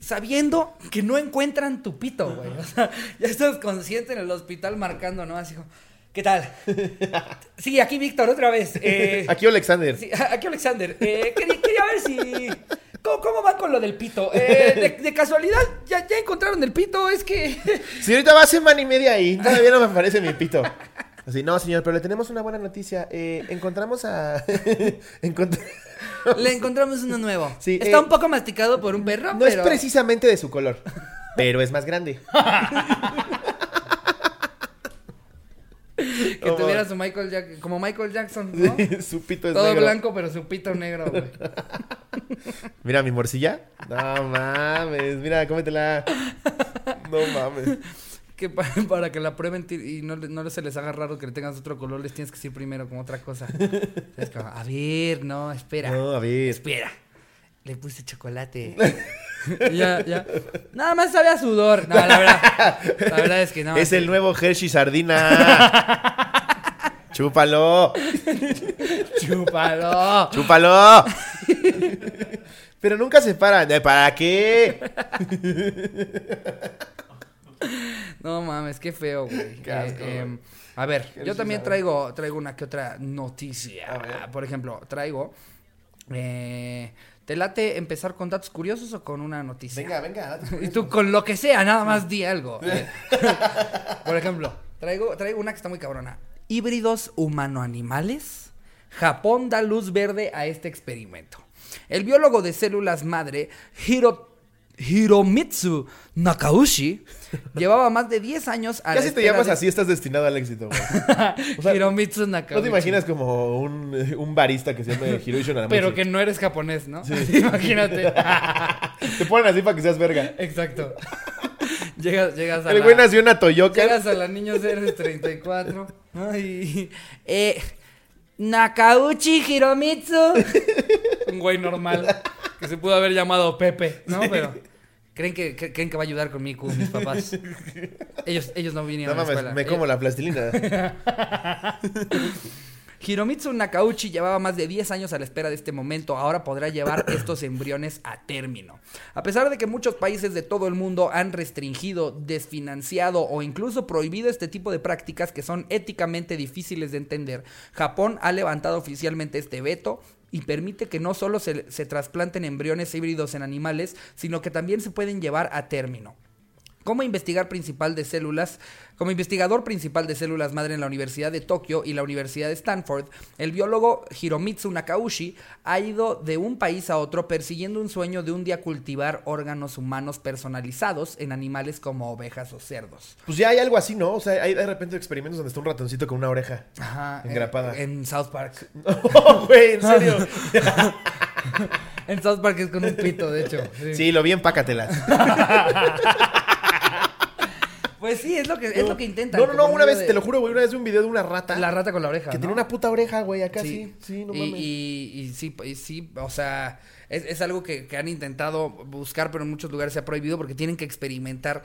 sabiendo que no encuentran tu pito, güey. O sea, ya estás consciente en el hospital marcando, ¿no? Así como, ¿qué tal? Sí, aquí Víctor, otra vez. Eh, Aquí Alexander. Sí, aquí Alexander. Eh, quería, quería ver si. ¿Cómo, cómo van con lo del pito? Eh, de, de casualidad, ¿ya, ya encontraron el pito. Es que. Señorita, va semana y media ahí. Todavía no me aparece mi pito. Así, no, señor, pero le tenemos una buena noticia. Eh, encontramos a. Encont- Le encontramos uno nuevo. Sí, Está eh, un poco masticado por un perro, No es precisamente de su color, pero es más grande. Que No, tuviera su Michael Jackson, como Michael Jackson, ¿no? su pito es Todo negro. blanco, pero su pito negro, güey. Mira mi morcilla. No mames, mira, cómetela. No mames. Que pa- para, que la prueben y no, no se les haga raro que le tengas otro color, les tienes que decir primero como otra cosa. Como, a ver, no, espera. No, a ver. Espera. Le puse chocolate. ya, ya. Nada más sabe a sudor. No, la verdad. La verdad es que no. Es el nuevo Hershey Sardina. Chúpalo. Chúpalo. Chúpalo. Pero nunca se paran. ¿De ¿Para qué? No mames, qué feo, güey. Qué asco, Eh, em, a ver, Qué yo también traigo, traigo una que otra noticia. Por ejemplo, traigo. eh, ¿Te late empezar con datos curiosos o con una noticia? Venga, venga. Y tú con lo que sea, nada más di algo. Por ejemplo, traigo, traigo una que está muy cabrona. Híbridos humano-animales. Japón da luz verde a este experimento. El biólogo de células madre, Hiro- Hiromitsu Nakaushi, llevaba más de 10 años a Ya la si te llamas de- así, estás destinado al éxito, güey. sea, Hiromitsu Nakaushi. ¿No te imaginas como un, un barista que se llama Hiroshi Naramuchi? Pero que no eres japonés, ¿no? Imagínate. Te ponen así para que seas verga. Exacto. llegas, llegas a El güey nació en una Toyoka. Llegas a la niño Ceres 34. Ay. Eh, Nakauchi Hiromitsu. Un güey normal. Que se pudo haber llamado Pepe, ¿no? Pero. ¿Creen que, que- creen que va a ayudar con Miku, mis papás? Ellos, ellos no No vinieron a la escuela. me como Eh, la plastilina. Hiromitsu Nakauchi llevaba más de 10 años a la espera de este momento, ahora podrá llevar estos embriones a término. A pesar de que muchos países de todo el mundo han restringido, desfinanciado o incluso prohibido este tipo de prácticas que son éticamente difíciles de entender, Japón ha levantado oficialmente este veto y permite que no solo se, se trasplanten embriones híbridos en animales, sino que también se pueden llevar a término. Como investigar principal de células, como investigador principal de células madre en la Universidad de Tokio y la Universidad de Stanford, el biólogo Hiromitsu Nakaushi ha ido de un país a otro persiguiendo un sueño de un día cultivar órganos humanos personalizados en animales como ovejas o cerdos. Pues ya hay algo así, ¿no? O sea, hay de repente experimentos donde está un ratoncito con una oreja. Ajá, Engrapada. En, en South Park. Oh, güey, en serio. En South Park es con un pito, de hecho. sí. Sí, lo vi en Pácatelas. Pues sí, es lo que, es lo que intentan. No, no, no, una vez, de- te lo juro, güey, una vez vi un video de una rata. La rata con la oreja. que ¿no? tenía una puta oreja, güey, acá sí. Sí, no y, mames. y, y sí, y sí, o sea, es, es algo que, que han intentado buscar, pero en muchos lugares se ha prohibido porque tienen que experimentar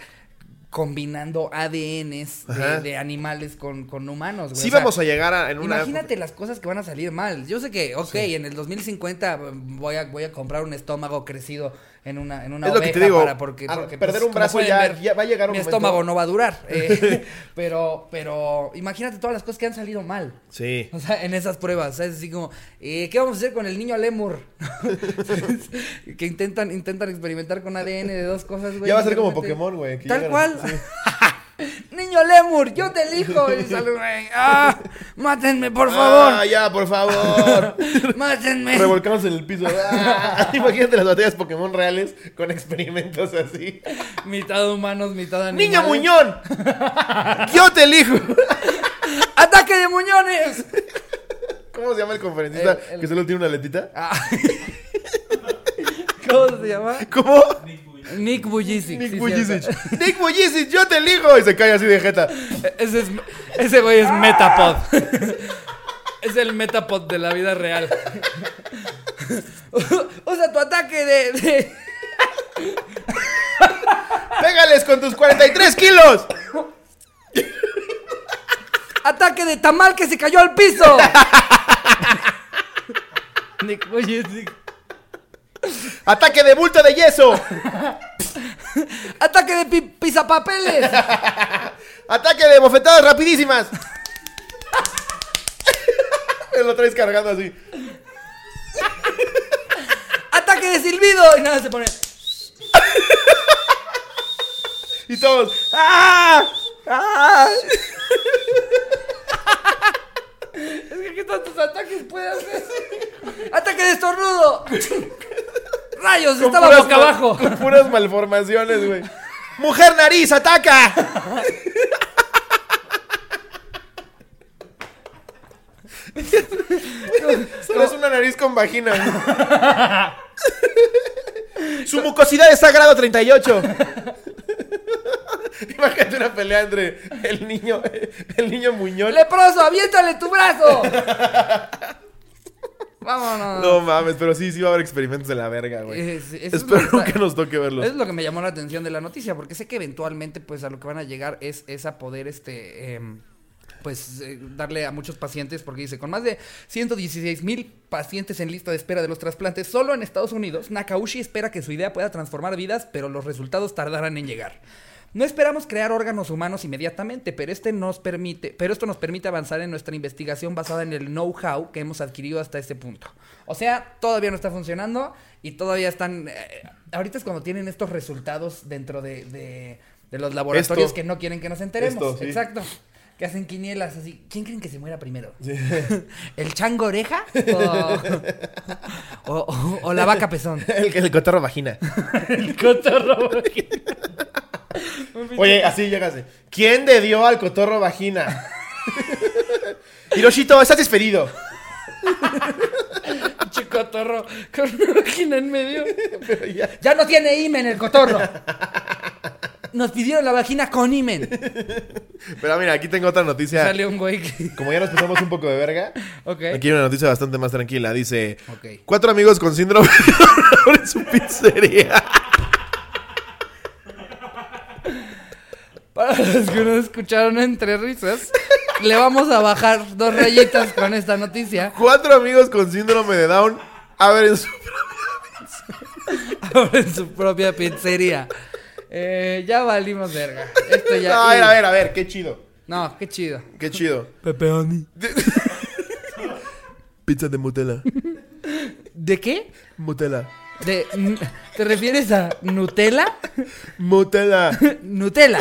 combinando ADNs de, de animales con, con humanos. güey. Sí O sea, vamos a llegar a, en una... Imagínate las cosas que van a salir mal. Yo sé que, ok, en el 2050 voy a, voy a comprar un estómago crecido en una, en una Es lo que te digo, para porque, a porque, perder pues, un brazo ya- ya va a llegar un Mi momento- estómago no va a durar. eh, pero, pero imagínate todas las cosas que han salido mal. Sí. O sea, en esas pruebas. Así como, eh, ¿qué vamos a hacer con el niño lemur? que intentan, intentan experimentar con ADN de dos cosas, güey. Ya va a ser como Pokémon, güey. Tal llegan- cual. sí. niño lemur, yo te elijo. Y güey, ¡Ah! ¡Mátenme, por favor! Ah, ya, por favor. ¡Mátenme! Revolcamos en el piso. Ah, imagínate las batallas Pokémon reales con experimentos así. Mitad humanos, mitad animales. ¡Niño Muñón! ¡Yo te elijo! ¡Ataque de muñones! ¿Cómo se llama el conferencista El- el- que solo tiene una letita? Ah. ¿Cómo se llama? ¿Cómo? Nick Bujicic. Nick sí, cierto. Nick yo te elijo. Y se cae así de jeta. Ese, es, ese güey es Metapod. es el Metapod de la vida real. Usa tu ataque de, de- ¡Pégales con tus 43 kilos! ataque de tamal que se cayó al piso. Nick Vujicic. ¡Ataque de bulto de yeso! Ataque de pi- pisapapeles. ¡Ataque de bofetadas rapidísimas! Me lo traes cargando así. Ataque de silbido. Y nada, se pone. Y todos. ¡Ah! ¡Ah! Es que qué tantos ataques puede hacer. Ataque de estornudo. Rayos, Con estaba puras boca abajo. Con puras malformaciones, güey. ¡Mujer nariz, ataca! Solo es una nariz con vagina. Su mucosidad es sagrado 38. Imagínate una pelea entre el niño, el niño Muñón. ¡Leproso, aviéntale tu brazo! Vámonos. No mames, pero sí, sí va a haber experimentos de la verga, güey. Es- eso es Espero que está- que nos toque verlos. Es lo que me llamó la atención de la noticia, porque sé que eventualmente, pues, a lo que van a llegar es, es a poder, este, em, pues, eh, darle a muchos pacientes, porque dice, con más de 116 mil pacientes en lista de espera de los trasplantes solo en Estados Unidos, Nakaushi espera que su idea pueda transformar vidas, pero los resultados tardarán en llegar. No esperamos crear órganos humanos inmediatamente, pero este nos permite, pero esto nos permite avanzar en nuestra investigación basada en el know-how que hemos adquirido hasta este punto. O sea, todavía no está funcionando y todavía están. eh, ahorita es cuando tienen estos resultados dentro de, de- de los laboratorios Esto. que no quieren que nos enteremos. Esto, sí. Exacto. Que hacen quinielas así. ¿Quién creen que se muera primero? ¿El chango oreja? ¿O, o- o- o la vaca pezón? El, el cotorro vagina. El cotorro. Oye, así llegase. ¿Quién le dio al cotorro vagina? Hiroshito, estás despedido. Pinche cotorro con una vagina en medio. Pero ya. Ya no tiene imen el cotorro. Nos pidieron la vagina con imen. Pero mira, aquí tengo otra noticia. Sale un güey que. Como ya nos pasamos un poco de verga, Ok. aquí hay una noticia bastante más tranquila. Dice: Ok. Cuatro amigos con síndrome de Down abren su pizzería. Para los que no escucharon entre risas, le vamos a bajar dos rayitas con esta noticia. Cuatro amigos con síndrome de Down abren su. Abren su propia pizzería. Eh, ya valimos verga. Esto ya. No, a ver, a ver, a ver, qué chido. No, qué chido. Qué chido. Pepperoni. Pizza de Mutela. ¿De qué? Mutela. De, ¿Te refieres a Nutella? Mutela. Nutella.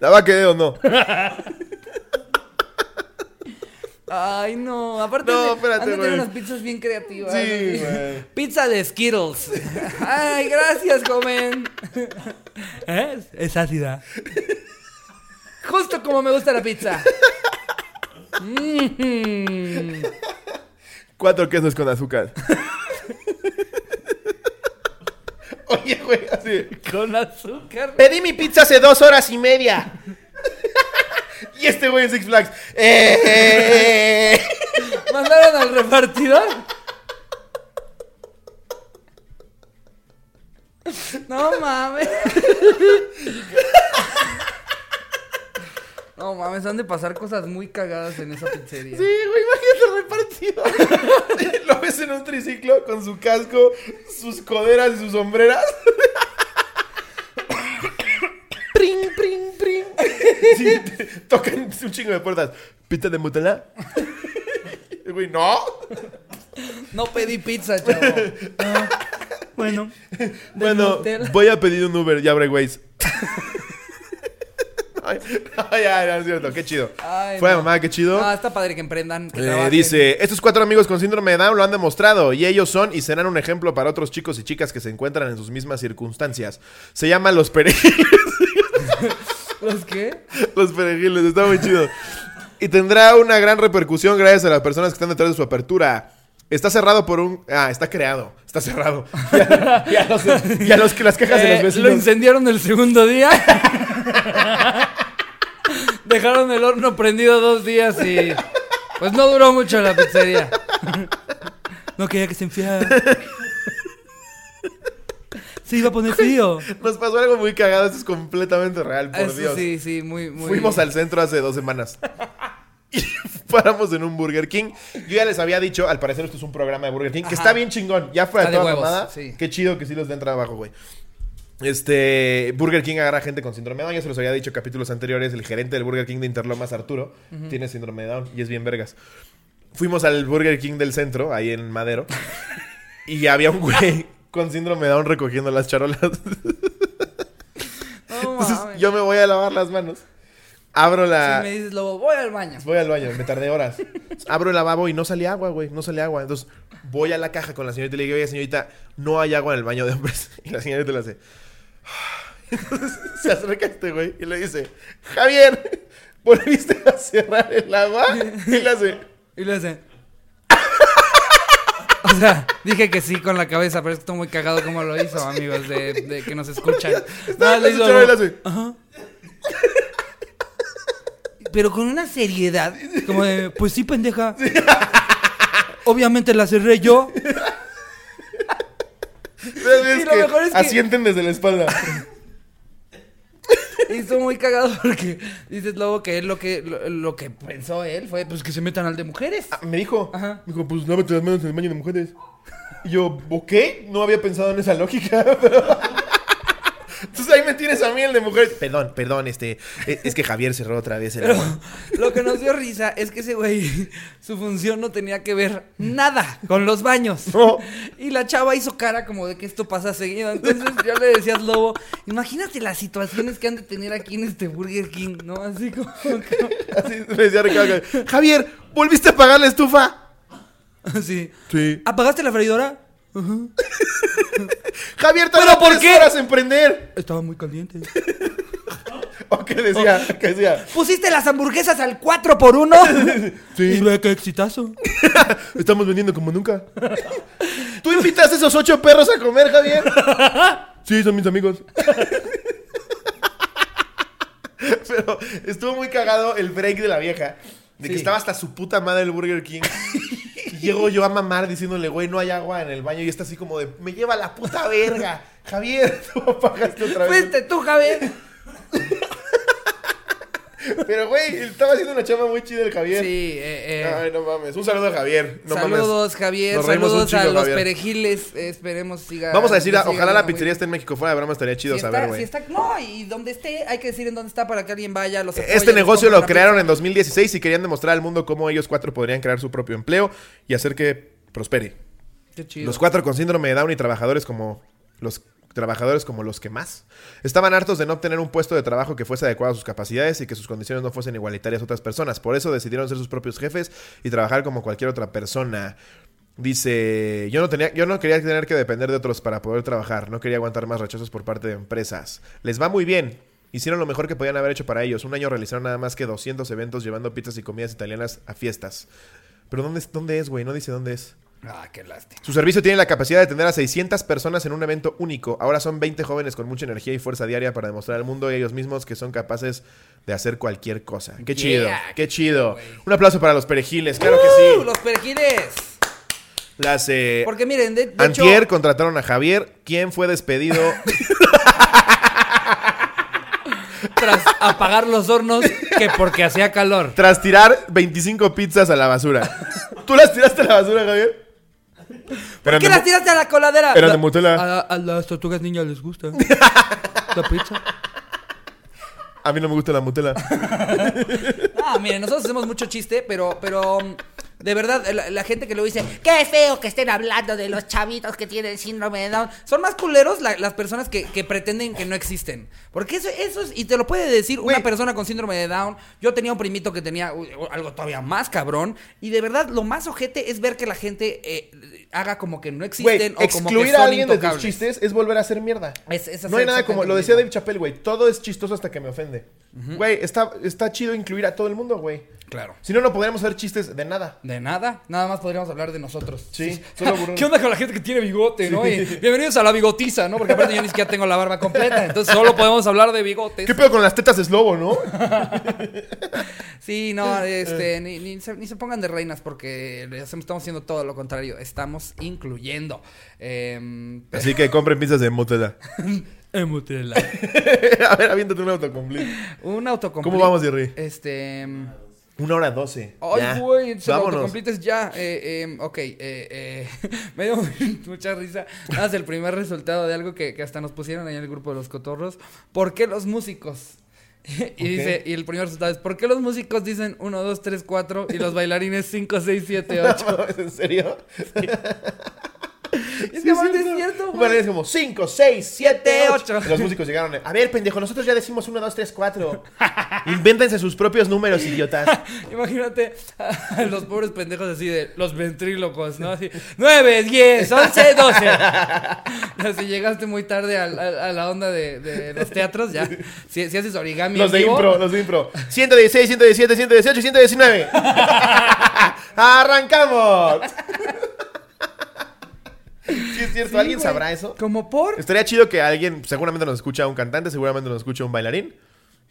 ¿La va a querer o no? Ay, no. Aparte, No, de- espérate, han de tener güey. unas pizzas bien creativas. Sí, güey. Pizza de Skittles. Ay, gracias, joven. ¿Eh? Es ácida. Justo como me gusta la pizza. Mm. Cuatro quesos con azúcar. Oye, güey, así. Con azúcar. Pedí mi pizza hace dos horas y media. y este güey en Six Flags. ¡Eh! ¿Mandaron al repartidor? No mames. No mames, han de pasar cosas muy cagadas en esa pizzería. Sí, güey, imagínate el repartido. Lo ves en un triciclo con su casco, sus coderas y sus sombreras. pring, pring, pring. Sí, tocan un chingo de puertas. ¿Pizza de Mutela? El Güey, no. No pedí pizza, chavo. No. Bueno. Bueno, voy a pedir un Uber, ya abre Waze. Ay, ay, ay, no es cierto, qué chido. Ay, Fue no. mamá, qué chido. Ah, está padre que emprendan. que Eh, dice, estos cuatro amigos con síndrome de Down lo han demostrado y ellos son y serán un ejemplo para otros chicos y chicas que se encuentran en sus mismas circunstancias. Se llaman los perejiles. ¿Los qué? los perejiles, está muy chido. Y tendrá una gran repercusión gracias a las personas que están detrás de su apertura. Está cerrado por un... Ah, está creado. Está cerrado. Ya, ya los, ya los que las quejas de Eh, los lo vecinos. incendiaron el segundo día. Dejaron el horno prendido dos días y. Pues no duró mucho la pizzería. No quería que se enfriara. Se iba a poner frío. Nos pasó algo muy cagado. Esto es completamente real, por Eso Dios. sí, sí, muy, muy. Fuimos al centro hace dos semanas. Y paramos en un Burger King. Yo ya les había dicho, al parecer esto es un programa de Burger King, que está bien chingón. Ya fuera de Está de toda huevos, mamada. sí. Qué chido que sí los den trabajo, güey. Este, Burger King agarra gente con síndrome de Down. Ya se los había dicho en capítulos anteriores. El gerente del Burger King de Interlomas, Arturo, tiene síndrome de Down y es bien vergas. Fuimos al Burger King del centro, ahí en Madero. y había un güey con síndrome de Down recogiendo las charolas. Entonces yo me voy a lavar las manos. Abro la. Si me dices, lobo, voy al baño. Voy al baño, me tardé horas. Abro el lavabo y no sale agua, güey. No sale agua. Entonces voy a la caja con la señorita y le digo, oye, señorita, no hay agua en el baño de hombres. Y la señorita le hace. Entonces se acerca este güey y le dice, Javier, volviste a cerrar el agua y le hace. Y le hace. O sea, dije que sí con la cabeza, pero es que estoy muy cagado como lo hizo, amigos, de, de que nos escuchan. No, le hizo y le hace. Ajá. Pero con una seriedad, como de, pues sí, pendeja. Obviamente la cerré yo. Y lo que mejor es que- asienten desde la espalda. Y estuvo muy cagado porque dices luego que él lo que lo, lo que pensó él fue pues que se metan al de mujeres. Ah, me dijo, Ajá. me dijo, pues lávate las manos en el baño de mujeres. Y yo, ¿ok? No había pensado en esa lógica, pero... Entonces ahí me tienes a mí el de mujeres. Perdón, perdón, este... Es, es que Javier cerró otra vez el Pero agua. lo que nos dio risa es que ese güey, su función no tenía que ver nada con los baños. No. Y la chava hizo cara como de que esto pasa seguido. Entonces ya le decías, Lobo, imagínate las situaciones que han de tener aquí en este Burger King, ¿no? Así como... como- Así me decía Ricardo. Javier, ¿volviste a apagar la estufa? Así. Sí. ¿Apagaste la freidora? Javier, ¿Pero por qué? horas en prender. Estaba muy caliente. ¿O qué decía? ¿Qué decía? ¿Pusiste las hamburguesas al 4 por 1 Sí. ve qué exitazo. Estamos vendiendo como nunca. ¿Tú invitas a esos ocho perros a comer, Javier? Sí, son mis amigos. Pero estuvo muy cagado el break de la vieja. De que estaba hasta su puta madre el Burger King. Llego yo a mamar diciéndole, güey, no hay agua en el baño. Y está así como de, me lleva la puta verga. Javier, tú apagaste otra vez. Fuiste tú, Javier. Pero, güey, estaba haciendo una chamba muy chida el Javier. Sí, eh, eh. Ay, no mames. Un saludo a Javier. No mames. saludos, Javier. Nos Saludos a los Javier. perejiles. esperemos siga. Vamos a decir, siga ojalá la pizzería esté en México. Fuera de broma estaría chido Si saber, güey. si está, no, y donde esté, hay que decir en dónde está para que alguien vaya. Los apoye, Este negocio lo crearon en 2016 y querían demostrar al mundo cómo ellos cuatro podrían crear su propio empleo y hacer que prospere. Qué chido. Los cuatro con síndrome de Down y trabajadores como los trabajadores como los que más estaban hartos de no obtener un puesto de trabajo que fuese adecuado a sus capacidades y que sus condiciones no fuesen igualitarias a otras personas. Por eso decidieron ser sus propios jefes y trabajar como cualquier otra persona. Dice, yo no tenía, yo no quería tener que depender de otros para poder trabajar, no quería aguantar más rechazos por parte de empresas. Les va muy bien. Hicieron lo mejor que podían haber hecho para ellos. Un año realizaron nada más que 200 eventos llevando pizzas y comidas italianas a fiestas. Pero ¿dónde, es- dónde es, güey? No dice dónde es. Ah, qué lástima. Su servicio tiene la capacidad de tener a 600 personas en un evento único. Ahora son 20 jóvenes con mucha energía y fuerza diaria para demostrar al mundo y a ellos mismos que son capaces de hacer cualquier cosa. Qué Yeah, chido, qué chido. Un aplauso para los perejiles, claro que ¡Uh! sí. Los perejiles. Las eh, Porque miren, de, de Antier hecho, contrataron a Javier, quien fue despedido. tras apagar los hornos, que porque hacía calor. tras tirar 25 pizzas a la basura. ¿Tú las tiraste a la basura, Javier? ¿Por qué las tiraste a la coladera? Eran de La- Nutella. A, a las tortugas niñas les gusta. La pizza. A mí no me gusta la mutela. Ah, miren, nosotros hacemos mucho chiste, pero, pero mm, de verdad, la, la gente que luego dice, qué feo que estén hablando de los chavitos que tienen síndrome de Down. Son más culeros la- las personas que, que pretenden que no existen. Porque eso, eso es, y te lo puede decir una persona con síndrome de Down. Yo tenía un primito que tenía uy, algo todavía más cabrón. Y de verdad, lo más ojete es ver que la gente eh, haga como que no Güey, existen o como que excluir son a alguien de tus chistes es volver a hacer mierda. Es- es no hay nada como, lo decía. Dave Chappelle, güey, todo es chistoso hasta que me ofende. Güey, está, está chido incluir a todo el mundo, güey. Claro. Si no, no podríamos hacer chistes de nada. De nada, nada más podríamos hablar de nosotros. Sí, solo burón. ¿Qué onda con la gente que tiene bigote, no? Y bienvenidos a la bigotiza, ¿no? Porque aparte yo ni siquiera tengo la barba completa, entonces solo podemos hablar de bigotes. ¿Qué pedo con las tetas de Slobo, no? Sí, no, este, ni, ni se, ni se pongan de reinas porque estamos haciendo todo lo contrario, estamos incluyendo. Eh, Así que compren pizzas de Mutela. Emutela. a ver, aviéntate un autocomplete. Un autocomplete. ¿Cómo vamos, Jerry? Este... Una hora doce. Ay, güey, Vámonos. autocompletes ya. Eh, eh, ok, eh, eh, me dio mucha risa. Nada más el primer resultado de algo que, que hasta nos pusieron ahí en el grupo de los cotorros. ¿Por qué los músicos? y dice, y el primer resultado es, ¿por qué los músicos dicen 1, 2, 3, 4 y los bailarines 5, 6, 7, 8? ¿En serio? Es que aparte es cierto. güey. bailarín es como 5, 6, 7, Siete, 8. ocho. Los músicos llegaron. A ver, pendejo, nosotros ya decimos 1, 2, 3, 4. Invéntense sus propios números, idiotas. Imagínate a los pobres pendejos así de los ventrílocos, ¿no? Así, 9, 10, 11, 12. Si llegaste muy tarde a, a- a la onda de, de los teatros, ya. Si, si haces origami. Los de vivo, impro, los de impro. 116, 117, 118, 119. ¡Arrancamos! Sí, es cierto. Sí, ¿Alguien güey. sabrá eso? Como por. Estaría chido que alguien, seguramente nos escucha un cantante, seguramente nos escucha un bailarín.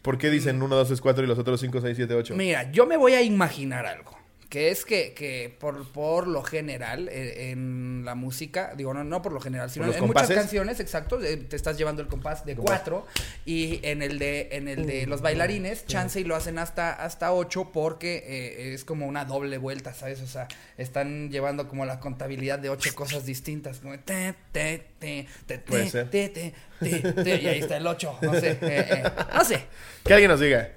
¿Por qué dicen 1, 2, 3, 4 y los otros 5, 6, 7, 8? Mira, yo me voy a imaginar algo. Que es que, que por, por lo general, eh, en la música, digo, no, no por lo general, sino ¿Por los en muchas canciones, exacto, eh, te estás llevando el compás de Compás. cuatro y en el de, en el de los bailarines, chance y lo hacen hasta, hasta ocho porque eh, es como una doble vuelta, ¿sabes? O sea, están llevando como la contabilidad de ocho cosas distintas, como te, te, te, te, te, te, te, te, te, y ahí está el ocho, no sé, eh, no sé. Que alguien nos diga.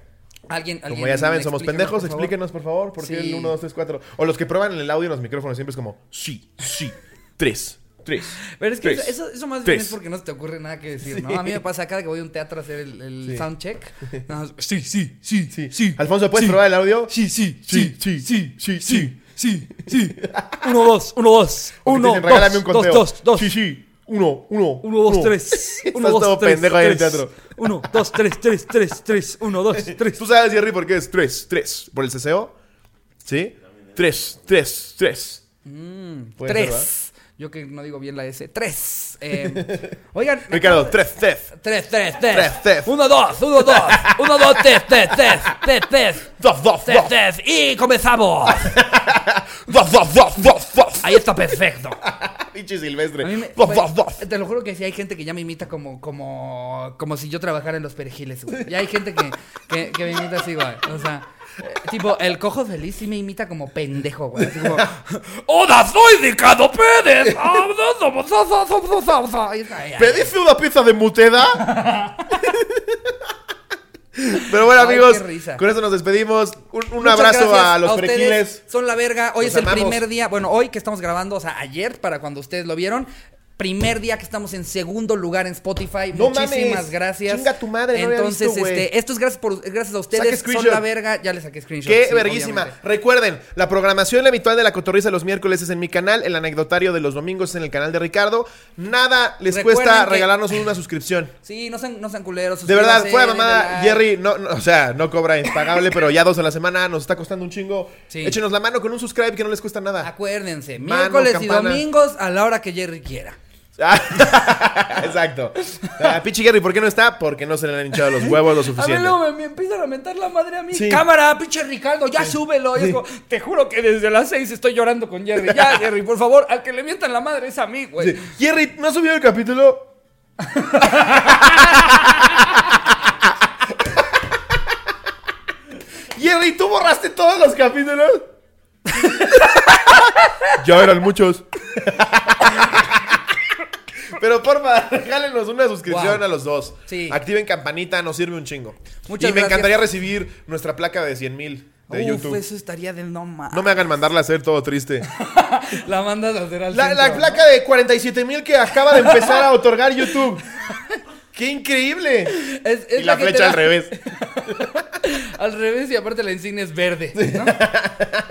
Alguien, Como alguien ya saben, somos pendejos, por explíquenos por favor, por qué Sí. el 1, 2, 3, 4. O los que prueban el audio en los micrófonos siempre es como, sí, sí, 3, 3. Pero es que Tres. eso, eso, más bien Tres. es porque no se te ocurre nada que decir, ¿no? Sí. A mí me pasa cada que voy a un teatro a hacer el, el Sí. soundcheck. más, Sí, sí, sí, Sí. sí. Alfonso, ¿puedes sí. probar el audio? Sí, sí, Sí, sí, sí, sí, sí, sí, sí. Uno, dos, uno, dos. Uno, dicen, dos, un dos, dos, dos. Sí, sí. Uno, uno. Uno, dos, tres. Uno, Estás dos, todo tres, pendejo ahí en el tres. teatro. 1, 2, 3, 3, 3, 3, 1, 2, 3. ¿Tú sabes, Jerry, por qué es 3, 3? ¿Por el ceseo? ¿Sí? 3, 3, 3. 3. Yo que no digo bien la S. 3. Eh, oigan. Ricardo, 3, 3. 3, 3, 3. 1, 2, 1, 2. 1, 2, 3, 3, 3. 3, 3. 2, 2, 3, 3. Y comenzamos. 2, 2, 2, 2, 2. Ahí está perfecto. Pinche silvestre. Me- 2, 2, 2. Te lo juro que sí hay gente que ya me imita como, como, como si yo trabajara en los perejiles, güey. Ya hay gente que, que, que me imita así, güey. O sea, eh, tipo, el cojo feliz sí me imita como pendejo, güey. Así como, ¡Hola, soy Ricardo Pérez! ¿Pediste una pizza de muteda? Pero bueno, Ay, amigos, con eso nos despedimos. Un, abrazo a los perejiles. Son la verga. Hoy Los es el primer día. Bueno, hoy que estamos grabando, o sea, ayer, para cuando ustedes lo vieron. Primer día que estamos en segundo lugar en Spotify. No Muchísimas mames. gracias. Chinga tu madre, no había Entonces, visto, este, esto es gracias por gracias a ustedes. Son la verga. Ya les saqué screenshot. Qué sí, verguísima. obviamente. Recuerden, la programación habitual de la cotorriza los miércoles es en mi canal, el anecdotario de los domingos es en el canal de Ricardo. Nada les Recuerden cuesta que- regalarnos una suscripción. Sí, no sean, no sean culeros. De verdad, fuera mamada. Jerry, no, no, o sea, no cobra impagable, pero ya dos a la semana nos está costando un chingo. Sí. Échenos la mano con un subscribe que no les cuesta nada. Acuérdense, miércoles y domingos a la hora que Jerry quiera. Exacto. Ah, Pinche Jerry, ¿por qué no está? Porque no se le han hinchado los huevos lo A mí suficiente. luego me, me empiezan a mentar la madre a mí. Sí. Cámara, pinche Ricardo, ya súbelo. Es como, te juro que desde las seis estoy llorando con Jerry. Ya, Jerry, por favor, al que le mientan la madre es a mí, güey. Sí. Jerry, ¿no subido el capítulo? Jerry, ¿tú borraste todos los capítulos? ya eran muchos. Pero porfa, regálenos una suscripción Wow. a los dos. Sí. Activen campanita, nos sirve un chingo. Muchas y me gracias. encantaría recibir nuestra placa de 100 mil de Uf, YouTube. eso estaría del no más. No me hagan mandarla a hacer todo triste. La mandas a hacer al La, centro, la ¿no? placa de 47 mil que acaba de empezar a otorgar YouTube. ¡Qué increíble! Es, es y la flecha da- al revés. Al revés y aparte la insignia es verde, ¿no?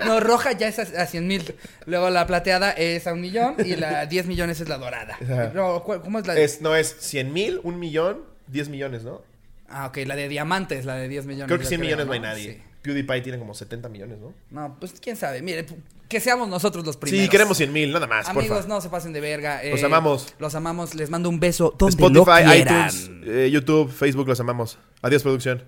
No, roja ya es a, a 100 mil. Luego la plateada es a un millón y la 10 millones es la dorada. No, ¿cu- ¿Cómo es la Es, no es 100 mil, un millón, 10 millones, ¿no? Ah, ok, la de diamantes, la de 10 millones. Creo que yo 100 millones no hay nadie. Sí. PewDiePie tiene como 70 millones, ¿no? No, pues quién sabe. Mire, que seamos nosotros los primeros. Sí, queremos 100 mil, nada más, Amigos, porfa. no se pasen de verga. eh, Los amamos. Los amamos. Les mando un beso donde Spotify, lo iTunes, eh, YouTube, Facebook, los amamos. Adiós, producción.